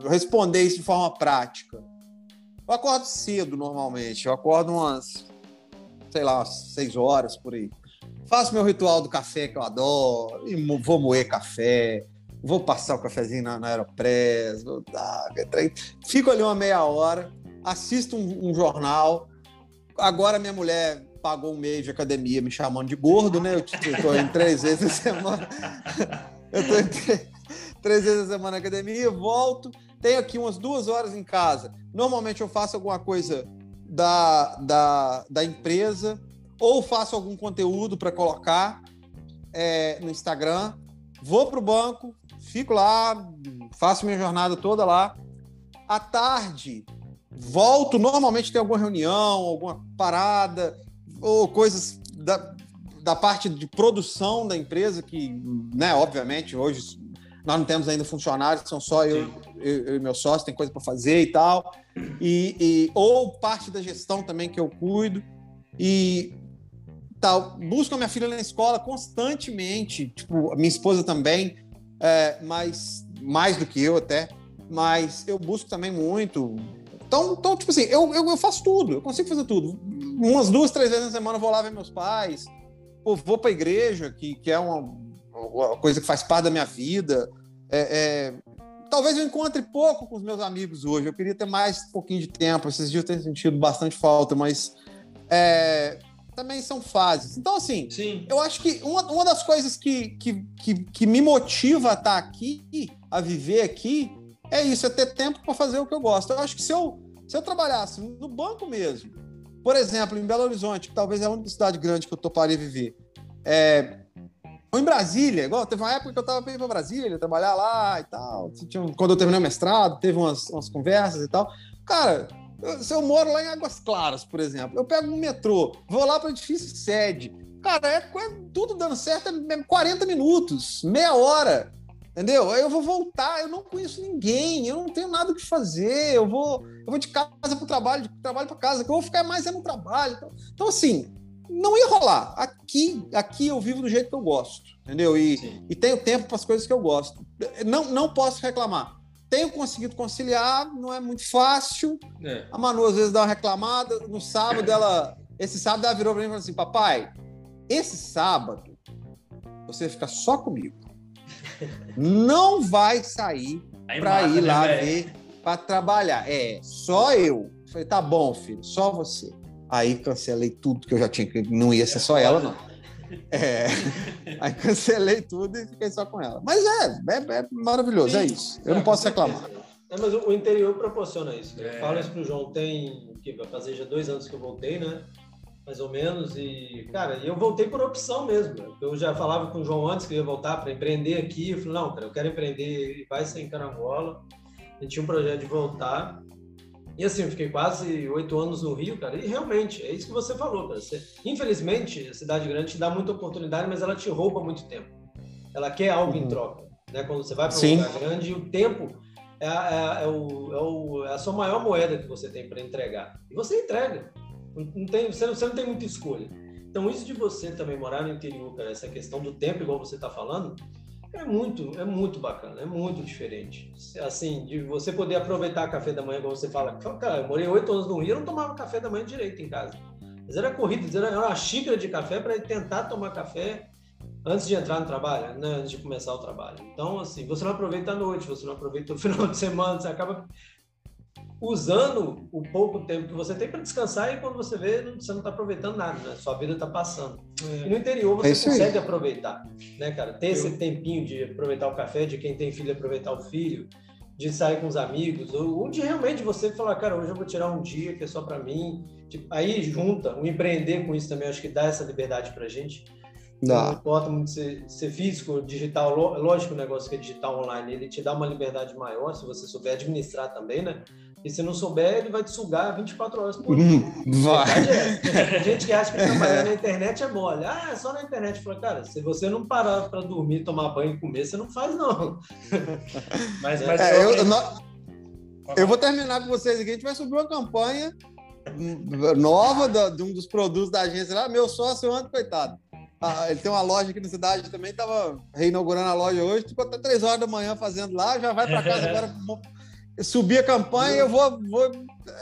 S2: responder isso de forma prática. Eu acordo cedo normalmente, eu acordo umas, sei lá, umas seis horas por aí. Faço meu ritual do café que eu adoro, e vou moer café, vou passar o cafezinho na, na Aeropress, vou, ah, fico ali uma meia hora, assisto um, um, jornal. Agora minha mulher pagou um mês de academia me chamando de gordo, né? Eu estou em três vezes a semana. *laughs* Eu estou em três vezes a semana na academia, volto, tenho aqui umas duas horas em casa. Normalmente eu faço alguma coisa da, da, da empresa ou faço algum conteúdo para colocar é, no Instagram. Vou para o banco, fico lá, faço minha jornada toda lá. À tarde, volto. Normalmente tem alguma reunião, alguma parada, ou coisas da, da parte de produção da empresa, que, né, obviamente, hoje nós não temos ainda funcionários, são só eu, eu, eu, e meu sócio, tem coisa para fazer e tal. E, e, ou parte da gestão também que eu cuido. E tal. Busco a minha filha na escola constantemente, tipo, a minha esposa também é, mas mais do que eu até, mas eu busco também muito. Então, então tipo assim, eu, eu, eu faço tudo, eu consigo fazer tudo. Umas duas, três vezes na semana eu vou lá ver meus pais, ou vou para a igreja, que, que é uma, uma, coisa que faz parte da minha vida. É, é, talvez eu encontre pouco com os meus amigos hoje, eu queria ter mais um pouquinho de tempo. Esses dias eu tenho sentido bastante falta, mas é, também são fases. Então, assim, Sim. eu acho que uma, uma das coisas que, que, que, que me motiva a estar aqui, a viver aqui, é isso, é ter tempo para fazer o que eu gosto. Eu acho que se eu, se eu trabalhasse no banco mesmo, por exemplo, em Belo Horizonte, que talvez é a única cidade grande que eu toparia viver, é, ou em Brasília, igual teve uma época que eu estava para Brasília, trabalhar lá e tal. Quando eu terminei o mestrado, teve umas, umas conversas e tal. Cara, se eu moro lá em Águas Claras, por exemplo, eu pego um metrô, vou lá para o edifício sede. Cara, é tudo dando certo, é 40 minutos, meia hora. Entendeu? Aí eu vou voltar, eu não conheço ninguém, eu não tenho nada que fazer, eu vou, eu vou de casa para o trabalho, de trabalho para casa, que eu vou ficar mais é no trabalho. Então, então, assim, não ia rolar. Aqui, aqui eu vivo do jeito que eu gosto, entendeu? E, e tenho tempo para as coisas que eu gosto. Não, não posso reclamar tenho conseguido conciliar, não é muito fácil. É. A Manu às vezes dá uma reclamada. No sábado, ela. Esse sábado ela virou para mim e falou assim: Papai, esse sábado você fica só comigo. Não vai sair para ir né, lá ver, para trabalhar. É, só eu. Falei, tá bom, filho, só você. Aí cancelei tudo que eu já tinha, que não ia ser só ela, não. É. *laughs* Aí cancelei tudo e fiquei só com ela. Mas é, é, é maravilhoso, é Sim. é isso. Eu não posso reclamar.
S3: É, mas o interior proporciona isso. Né? É. Eu falo isso pro João, tem que vai fazer já dois anos que eu voltei, né? Mais ou menos. E, cara, eu voltei por opção mesmo. Eu já falava com o João antes que eu ia voltar para empreender aqui. Eu falei, não, cara, eu quero empreender e vai ser em carambola. A gente tinha um projeto de voltar. E assim, eu fiquei quase oito anos no Rio, cara, e realmente, é isso que você falou, cara. Você, infelizmente, a cidade grande te dá muita oportunidade, mas ela te rouba muito tempo. Ela quer algo uhum. em troca. Né? Quando você vai para um lugar grande, o tempo é, é, é, o, é, o, é, a sua maior moeda que você tem para entregar. E você entrega. Não tem, você, não, você não tem muita escolha. Então, isso de você também morar no interior, cara, essa questão do tempo, igual você está falando, é muito, é muito bacana, é muito diferente. Assim, de você poder aproveitar café da manhã, como você fala. Cara, eu morei oito anos no Rio, eu não tomava café da manhã direito em casa. Mas era corrida, era uma xícara de café para tentar tomar café antes de entrar no trabalho, né? antes de começar o trabalho. Então, assim, você não aproveita a noite, você não aproveita o *laughs* final de semana, você acaba usando o pouco tempo que você tem para descansar e quando você vê, você não está aproveitando nada, né? Sua vida está passando. É. E no interior você é consegue aí. aproveitar, né, cara? Ter Eu... esse tempinho de aproveitar o café, de quem tem filho aproveitar o filho, de sair com os amigos, ou, de realmente você falar, cara, hoje eu vou tirar um dia que é só para mim. Tipo, aí junta, o empreender com isso também, acho que dá essa liberdade para gente. Dá. Não importa muito ser, ser físico, digital, lógico o negócio que é digital online, ele te dá uma liberdade maior se você souber administrar também, né? E se não souber, ele vai te sugar 24 horas por dia.
S2: Hum, *laughs* vai.
S3: É. Gente que acha que trabalhar *laughs* na internet é mole. Ah, é só na internet. Fala, cara, se você não parar para dormir, tomar banho e comer, você não faz, não.
S2: mas, *laughs* mas é, eu, não, eu vou terminar com vocês aqui. A gente vai subir uma campanha nova de um dos produtos da agência lá. Meu sócio, ando, coitado. Ah, ele tem uma loja aqui na cidade também, estava reinaugurando a loja hoje, ficou até três horas da manhã fazendo lá, já vai para casa agora subir a campanha, eu vou, vou.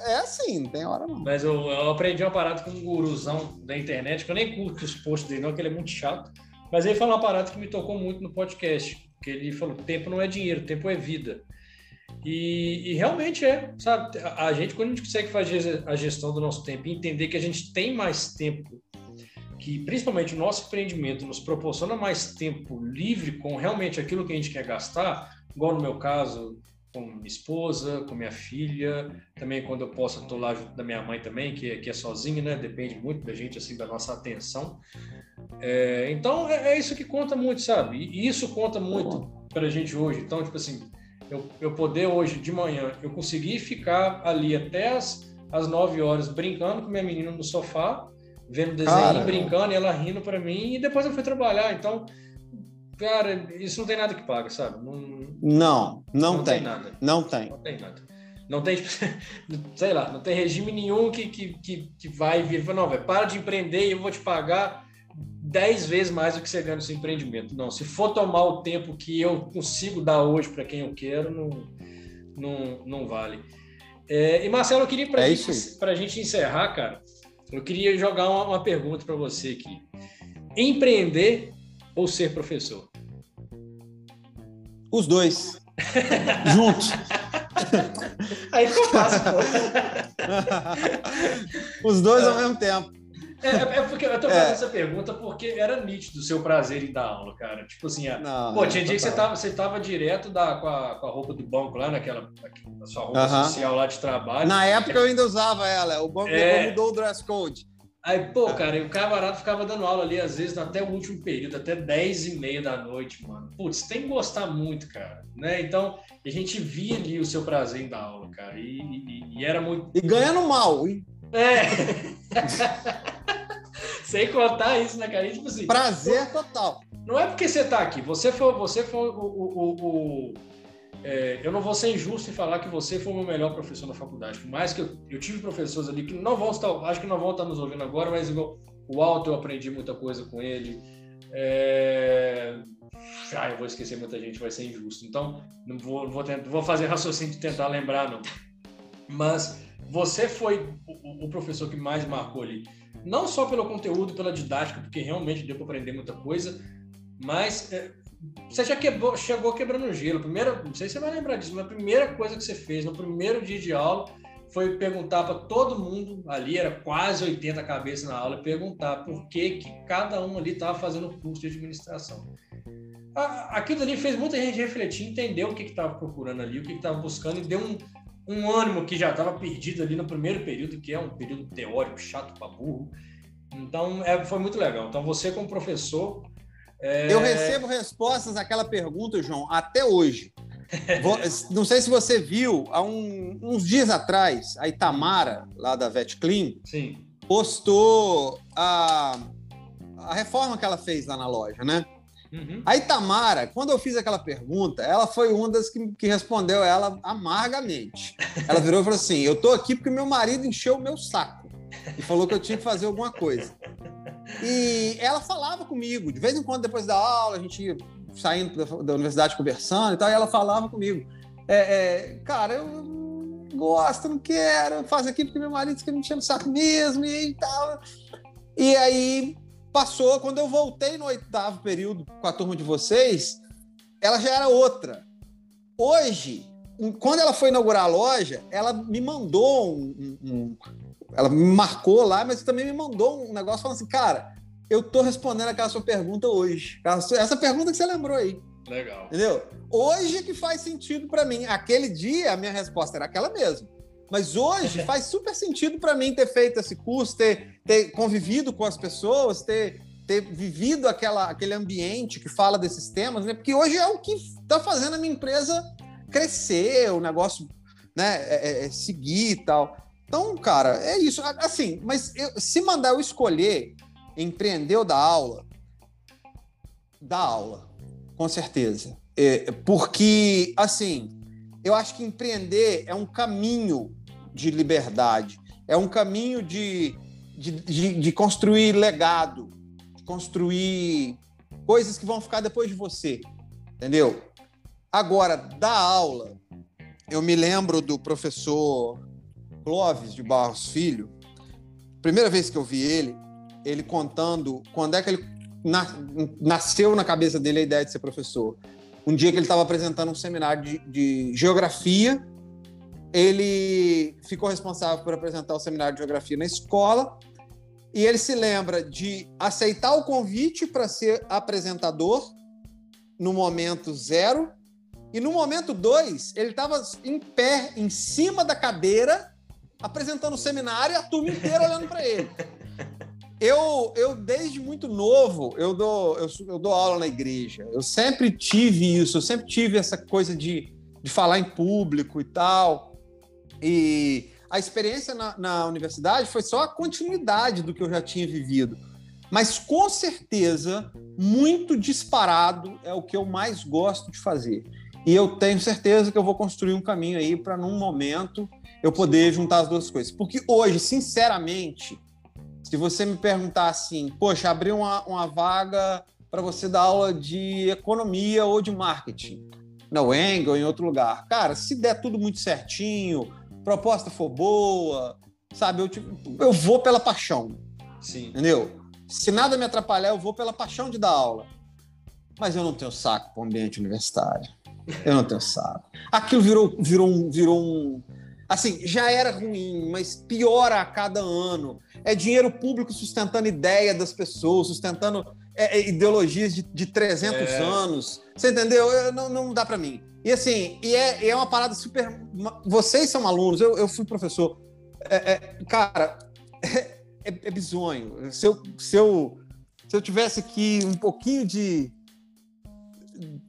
S2: É assim, não tem hora não.
S1: Mas eu, eu, aprendi uma parada com um guruzão da internet, que eu nem curto os posts dele, não, que ele é muito chato. Mas ele falou uma parada que me tocou muito no podcast. Que ele falou: tempo não é dinheiro, tempo é vida. E, e, realmente é, sabe? A gente, quando a gente consegue fazer a gestão do nosso tempo e entender que a gente tem mais tempo, que principalmente o nosso empreendimento nos proporciona mais tempo livre com realmente aquilo que a gente quer gastar, igual no meu caso, com minha esposa, com minha filha, também quando eu posso estou lá junto da minha mãe também, que, é, que é sozinha, né? Depende muito da gente, assim, da nossa atenção. É, então, é, é, isso que conta muito, sabe? E isso conta muito para a gente hoje. Então, tipo assim, eu, eu poder hoje, de manhã, eu conseguir ficar ali até as, as 9 horas brincando com minha menina no sofá, vendo desenho, Cara, brincando, e ela rindo para mim, e depois eu fui trabalhar. Então, Cara, isso não tem nada que paga, sabe?
S2: Não, não, não, não tem. tem. nada. Não tem.
S1: Não tem nada. Não tem, *laughs* sei lá, não tem regime nenhum que, que, que, que vai vir. Não, velho, para de empreender e eu vou te pagar 10 vezes mais do que você ganha no seu empreendimento. Não, se for tomar o tempo que eu consigo dar hoje para quem eu quero, não, não, não vale. É, e Marcelo, eu queria para é a gente encerrar, cara, eu queria jogar uma, uma pergunta para você aqui. Empreender ou ser professor?
S2: Os dois. *laughs* Juntos.
S3: Aí ficou fácil, pô. *laughs*
S2: Os dois ao mesmo tempo.
S1: É, é, é porque eu tô fazendo é. essa pergunta porque era nítido o seu prazer em dar aula, cara. Tipo assim, a... não, pô, tinha dia que você tava, você tava direto da, com, a, com a roupa do banco lá, naquela na sua roupa uh -huh. social lá de trabalho.
S2: Na época eu ainda usava ela, o banco é... mudou o dress code.
S1: Aí, pô, cara, e o camarada ficava dando aula ali, às vezes, até o último período, até 10 e meia da noite, mano. Putz, tem que gostar muito, cara, né? Então, a gente via ali o seu prazer em dar aula, cara, e, e, e era muito...
S2: E ganhando mal, hein?
S1: É! *laughs* Sem contar isso, né, cara? E, tipo assim...
S2: Prazer total.
S1: Não é porque você tá aqui, você foi, você foi o, o, o é, eu não vou ser injusto em falar que você foi o meu melhor professor na faculdade. Por mais que eu, eu tive professores ali que não vão estar, acho que não vão estar nos ouvindo agora, mas igual, o Alto eu aprendi muita coisa com ele. É... Ah, eu vou esquecer muita gente, vai ser injusto. Então, não vou, vou, tentar, vou fazer raciocínio de tentar lembrar, não. Mas você foi o, o, professor que mais marcou ali. Não só pelo conteúdo, pela didática, porque realmente deu para aprender muita coisa, mas é, você já quebrou, chegou quebrando gelo. Primeira, não sei se você vai lembrar disso, mas a primeira coisa que você fez no primeiro dia de aula foi perguntar para todo mundo, ali era quase 80 cabeças na aula, perguntar por que, que cada um ali estava fazendo curso de administração. Aquilo ali fez muita gente refletir, entender o que estava procurando ali, o que estava buscando e deu um, um ânimo que já estava perdido ali no primeiro período, que é um período teórico chato para burro. Então, é, foi muito legal. Então, você como professor,
S2: é... Eu recebo respostas àquela pergunta, João, até hoje. *laughs* Não sei se você viu, há um, uns dias atrás, a Itamara, lá da VetClean,
S1: Sim.
S2: postou a, a reforma que ela fez lá na loja, né? Uhum. A Itamara, quando eu fiz aquela pergunta, ela foi uma das que, que respondeu ela amargamente. Ela virou e falou assim: Eu tô aqui porque meu marido encheu o meu saco e falou que eu tinha que fazer alguma coisa. E ela falava comigo, de vez em quando, depois da aula, a gente ia saindo da, da universidade conversando e tal, e ela falava comigo. É, é, cara, eu gosto, não quero, faço aqui porque meu marido que me enchendo o saco mesmo e tal. E aí passou, quando eu voltei no oitavo período com a turma de vocês, ela já era outra. Hoje, quando ela foi inaugurar a loja, ela me mandou um, um, Ela me marcou lá, mas também me mandou um negócio falando assim, cara, eu tô respondendo aquela sua pergunta hoje. Essa pergunta que você lembrou aí.
S1: Legal.
S2: Entendeu? Hoje que faz sentido para mim. Aquele dia a minha resposta era aquela mesmo. Mas hoje *laughs* faz super sentido para mim ter feito esse curso, ter, ter convivido com as pessoas, ter, ter vivido aquela, aquele ambiente que fala desses temas, né? Porque hoje é o que está fazendo a minha empresa crescer, o negócio né, é, é, é seguir e tal. Então, cara, é isso. Assim, mas eu, se mandar eu escolher empreender ou dar aula, dá aula, com certeza. É, porque, assim, eu acho que empreender é um caminho de liberdade, é um caminho de, de, de, de construir legado, de construir coisas que vão ficar depois de você, entendeu? Agora, dar aula, eu me lembro do professor Clóvis de Barros Filho, primeira vez que eu vi ele, ele contando quando é que ele na, nasceu na cabeça dele a ideia de ser professor. Um dia que ele estava apresentando um seminário de, de, geografia, ele ficou responsável por apresentar o seminário de geografia na escola e ele se lembra de aceitar o convite para ser apresentador no momento zero e no momento dois, ele estava em pé, em cima da cadeira, apresentando o seminário e a turma inteira olhando para ele. Eu, eu, desde muito novo, eu dou, eu, eu, dou aula na igreja. Eu sempre tive isso, eu sempre tive essa coisa de, de falar em público e tal. E a experiência na, na universidade foi só a continuidade do que eu já tinha vivido. Mas com certeza, muito disparado é o que eu mais gosto de fazer. E eu tenho certeza que eu vou construir um caminho aí para, num momento, eu poder juntar as duas coisas. Porque hoje, sinceramente, se você me perguntar assim, poxa, abri uma, uma vaga para você dar aula de economia ou de marketing, na Weng ou em outro lugar. Cara, se der tudo muito certinho, proposta for boa, sabe, eu, tipo, eu vou pela paixão.
S1: Sim.
S2: Entendeu? Se nada me atrapalhar, eu vou pela paixão de dar aula. Mas eu não tenho saco para o ambiente universitário. Eu não tenho saco. Aquilo virou, virou, um, virou um. Assim, já era ruim, mas piora a cada ano. É dinheiro público sustentando ideia das pessoas, sustentando é, é, ideologias de, de 300 é. anos. Você entendeu? Eu, não, não dá para mim. E assim, e é, é uma parada super. Vocês são alunos, eu, eu fui professor. É, é cara, *laughs* é, é, bizonho. Se eu, se, eu, se eu tivesse aqui um pouquinho de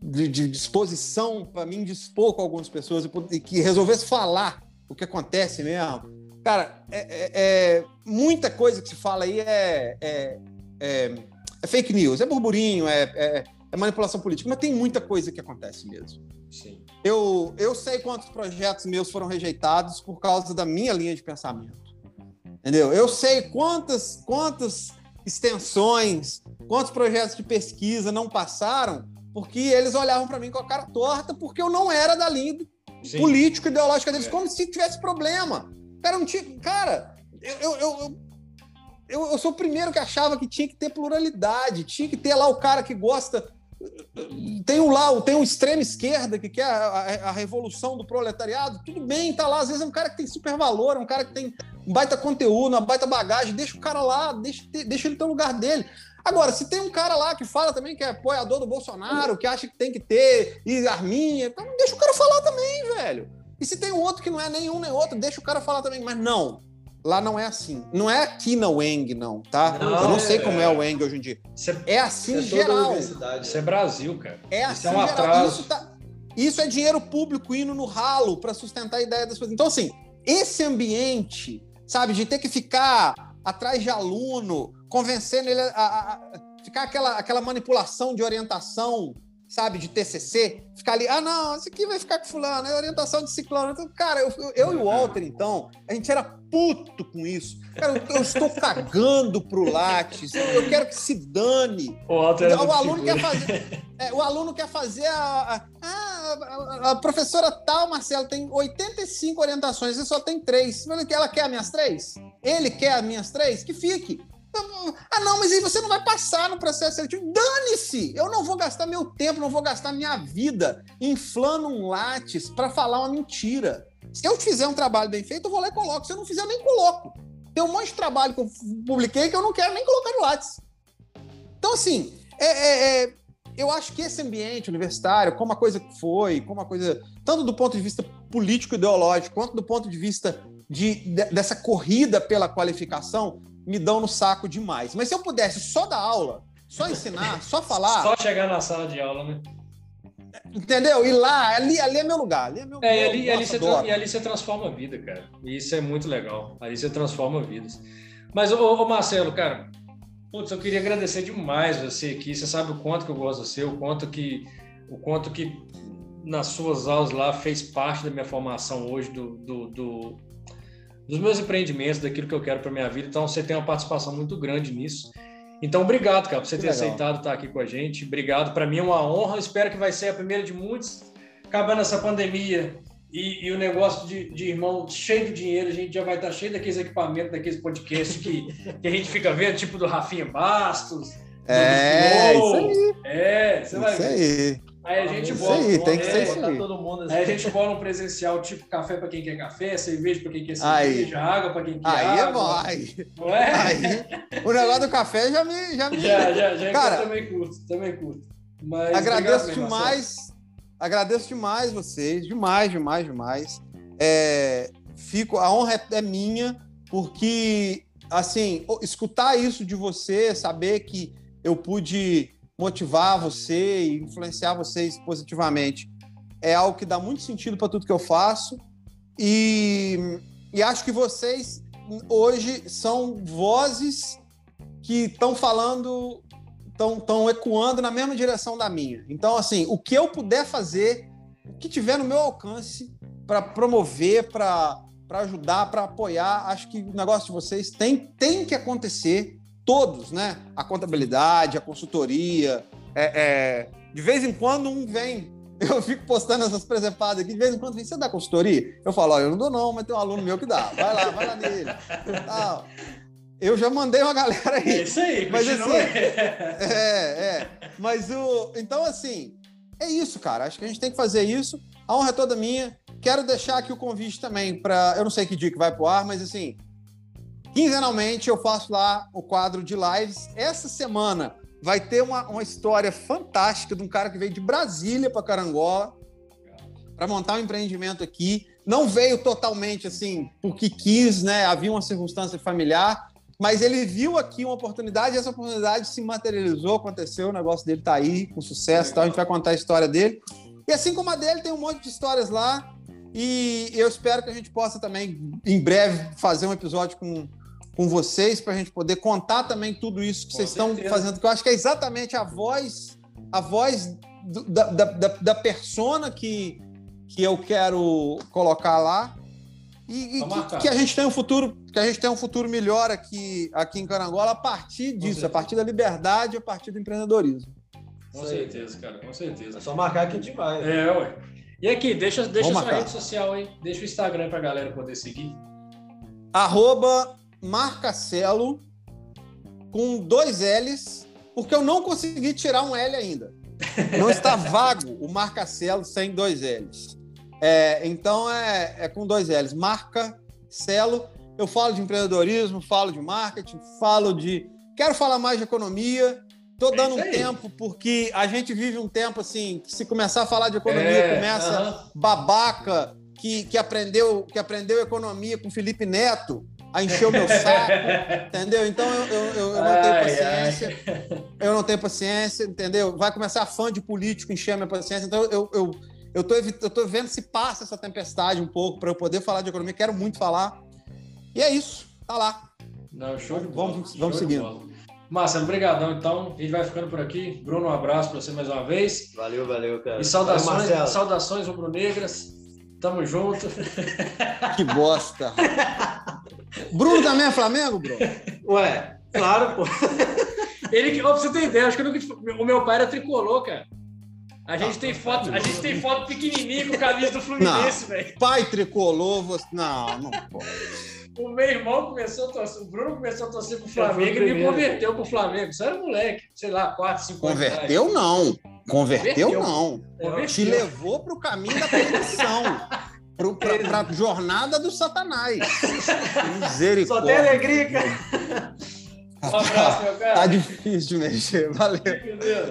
S2: de, de disposição para mim dispor com algumas pessoas e que resolvesse falar o que acontece mesmo. Cara, é, é, é muita coisa que se fala aí é, é, é, fake news, é burburinho, é, manipulação política, mas tem muita coisa que acontece mesmo.
S1: Sim.
S2: Eu, eu sei quantos projetos meus foram rejeitados por causa da minha linha de pensamento. Entendeu? Eu sei quantas, quantas extensões, quantos projetos de pesquisa não passaram porque eles olhavam para mim com a cara torta, porque eu não era da linha político ideológica deles, é. como se tivesse problema. Cara, não tinha. Cara, eu, eu, eu, eu, sou o primeiro que achava que tinha que ter pluralidade, tinha que ter lá o cara que gosta. Tem um lá, tem um extrema esquerda que quer a, a, a, revolução do proletariado, tudo bem, tá lá. Às vezes é um cara que tem super valor, é um cara que tem um baita conteúdo, uma baita bagagem, deixa o cara lá, deixa, deixa ele ter o lugar dele. Agora, se tem um cara lá que fala também que é apoiador do Bolsonaro, que acha que tem que ter e arminha, então deixa o cara falar também, velho. E se tem um outro que não é nenhum nem outro, deixa o cara falar também. Mas não, lá não é assim. Não é aqui na Weng, não, tá? Não, eu não sei como é o Weng hoje em dia. É, é assim é geral.
S1: Isso é Brasil, cara.
S2: É assim isso é um geral. Isso, tá... isso é dinheiro público indo no ralo para sustentar a ideia das pessoas. Então, assim, esse ambiente, sabe, de ter que ficar atrás de aluno, convencendo ele a, a, a, ficar aquela, aquela manipulação de orientação, sabe, de TCC, ficar ali, ah, não, esse aqui vai ficar com fulano, é orientação de ciclano. Então, cara, eu, eu, e o Walter, então, a gente era puto com isso. Cara, eu, eu estou cagando pro Lattes, eu quero que se dane.
S1: O,
S2: o aluno quer fazer, é, o aluno quer fazer a, a, a, professora tal, Marcelo, tem 85 orientações, você só tem três. Ela quer as minhas três? Ele quer as minhas três? Que fique. Ah, não, mas aí você não vai passar no processo seletivo. Dane-se! Eu não vou gastar meu tempo, não vou gastar minha vida inflando um látis para falar uma mentira. Se eu fizer um trabalho bem feito, eu vou lá e coloco. Se eu não fizer, eu nem coloco. Tem um monte de trabalho que eu publiquei que eu não quero nem colocar no látis. Então, assim, é, é, é, eu acho que esse ambiente universitário, como a coisa foi, como a coisa, tanto do ponto de vista político-ideológico, quanto do ponto de vista de, de, dessa corrida pela qualificação, me dão no saco demais. Mas se eu pudesse só dar aula, só ensinar, só falar.
S1: Só chegar na sala de aula, né?
S2: Entendeu? E lá, ali, ali é meu lugar. Ali é meu,
S1: é, ali, ali você e ali você transforma a vida, cara. E isso é muito legal. Ali você transforma vidas. Mas, ô, ô Marcelo, cara, putz, eu queria agradecer demais você aqui. Você sabe o quanto que eu gosto de você, o quanto que, o quanto que nas suas aulas lá fez parte da minha formação hoje, do, do, do dos meus empreendimentos, daquilo que eu quero para minha vida. Então, você tem uma participação muito grande nisso. Então, obrigado, cara, por você que ter legal. aceitado estar aqui com a gente. Obrigado. Para mim é uma honra. espero que vai ser a primeira de muitos. Acabando essa pandemia e, e o negócio de, de, irmão cheio de dinheiro, a gente já vai estar cheio daqueles equipamentos, daqueles podcasts que, que a gente fica vendo, tipo do Rafinha Bastos.
S2: É, isso aí.
S1: É, você vai
S2: ver. Aí.
S1: Aí a gente bota.
S2: Aí, tem que ser isso
S1: aí. Assim. Aí a gente bola um presencial tipo café para quem quer café, cerveja para quem quer cerveja, aí. água para quem quer
S2: aí
S1: água.
S2: É bom, aí Não é? Aí, o negócio do café já me. Já, me...
S1: já, já, já Cara, também curto, também curto. Mas
S2: agradeço demais. Agradeço demais vocês, demais, demais, demais. É, fico, a honra é, é minha, porque assim, escutar isso de você, saber que eu pude motivar você e influenciar vocês positivamente é algo que dá muito sentido para tudo que eu faço. E, e acho que vocês hoje são vozes que estão falando, estão ecoando na mesma direção da minha. Então, assim, o que eu puder fazer, o que tiver no meu alcance para promover, para ajudar, para apoiar, acho que o negócio de vocês tem, tem que acontecer todos, né? A contabilidade, a consultoria. É, é... de vez em quando um vem. *laughs* Eu fico postando essas presepadas aqui, de vez em quando vem, você dá consultoria? Eu falo, ó, eu não dou não, mas tem um aluno meu que dá. Vai lá, vai lá nele. *laughs* Tal. Eu já mandei uma galera aí.
S1: É isso aí,
S2: mas assim, *laughs* é, é. Mas o. Então, assim, é isso, cara. Acho que a gente tem que fazer isso. A honra é toda minha. Quero deixar aqui o convite também para. Eu não sei que dia que vai pro ar, mas assim, Quinzenalmente eu faço lá o quadro de lives. Essa semana vai ter uma, uma história fantástica de um cara que veio de Brasília para Carangola para montar um empreendimento aqui. Não veio totalmente assim porque quis, né? Havia uma circunstância familiar, mas ele viu aqui uma oportunidade e essa oportunidade se materializou, aconteceu, o negócio dele está aí com sucesso, então a gente vai contar a história dele. E assim como a dele, tem um monte de histórias lá. E eu espero que a gente possa também, em breve, fazer um episódio com com vocês para a gente poder contar também tudo isso que com vocês certeza. estão fazendo, que eu acho que é exatamente a voz, a voz do, da, da, da persona que, que eu quero colocar lá e, e que, que, a gente tem um futuro que a gente tem um futuro melhor aqui aqui em Carangola a partir disso, a partir da liberdade, a partir do empreendedorismo.
S1: Com certeza, cara, com certeza. É
S3: só marcar que a gente vai.
S1: É, ué. E aqui, deixa, deixa sua rede social aí, deixa o Instagram para a galera poder seguir.
S2: Arroba Marcacelo com dois L's, porque eu não consegui tirar um L ainda. Não está *laughs* vago o Marcacelo sem dois L's. É, então é, é, com dois L's. Marcacelo. Eu falo de empreendedorismo, falo de marketing, falo de. Quero falar mais de economia. Estou é dando um tempo, porque a gente vive um tempo assim, que se começar a falar de economia, é, começa uh -huh. babaca que, que, aprendeu, que aprendeu economia com Felipe Neto a encher o meu saco, *laughs* entendeu? Então eu, eu, eu, eu não tenho paciência, ai. *laughs* eu não tenho paciência, entendeu? Vai começar fã de político encher a minha paciência, então eu, eu, eu, tô, eu tô vendo se passa essa tempestade um pouco para eu poder falar de economia, quero muito falar. E é isso, tá lá.
S1: Não, show de bola.
S2: Vamos, vamos seguindo.
S1: Marcelo, obrigadão então. A gente vai ficando por aqui. Bruno, um abraço para você mais uma vez.
S3: Valeu, valeu, cara.
S1: E saudações, valeu, saudações rubro-negras. Tamo junto.
S2: Que bosta. Bruno também é Flamengo, Bruno?
S3: Ué, claro, pô.
S1: Ele, pra você ter ideia, acho que nunca, o meu pai era tricolor, cara. A gente, tem foto, a gente tem foto pequenininha com o camisa do Fluminense, velho.
S2: Pai tricolor, você... não, não pode.
S1: o meu irmão começou a torcer, o Bruno começou a torcer pro Flamengo e me converteu pro Flamengo. Você era moleque, sei lá, 4, 5
S2: anos. Converteu não. Converteu, Converteu. não. Converteu. Te levou pro caminho da perdição. *laughs* para a jornada do Satanás.
S3: Misericórdia. Só tem alegria, cara. *laughs*
S1: Um abraço, meu cara.
S2: Tá difícil de mexer. Valeu.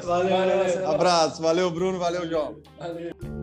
S1: Valeu, valeu.
S2: Abraço. Valeu, Bruno. Valeu, João.
S1: Valeu.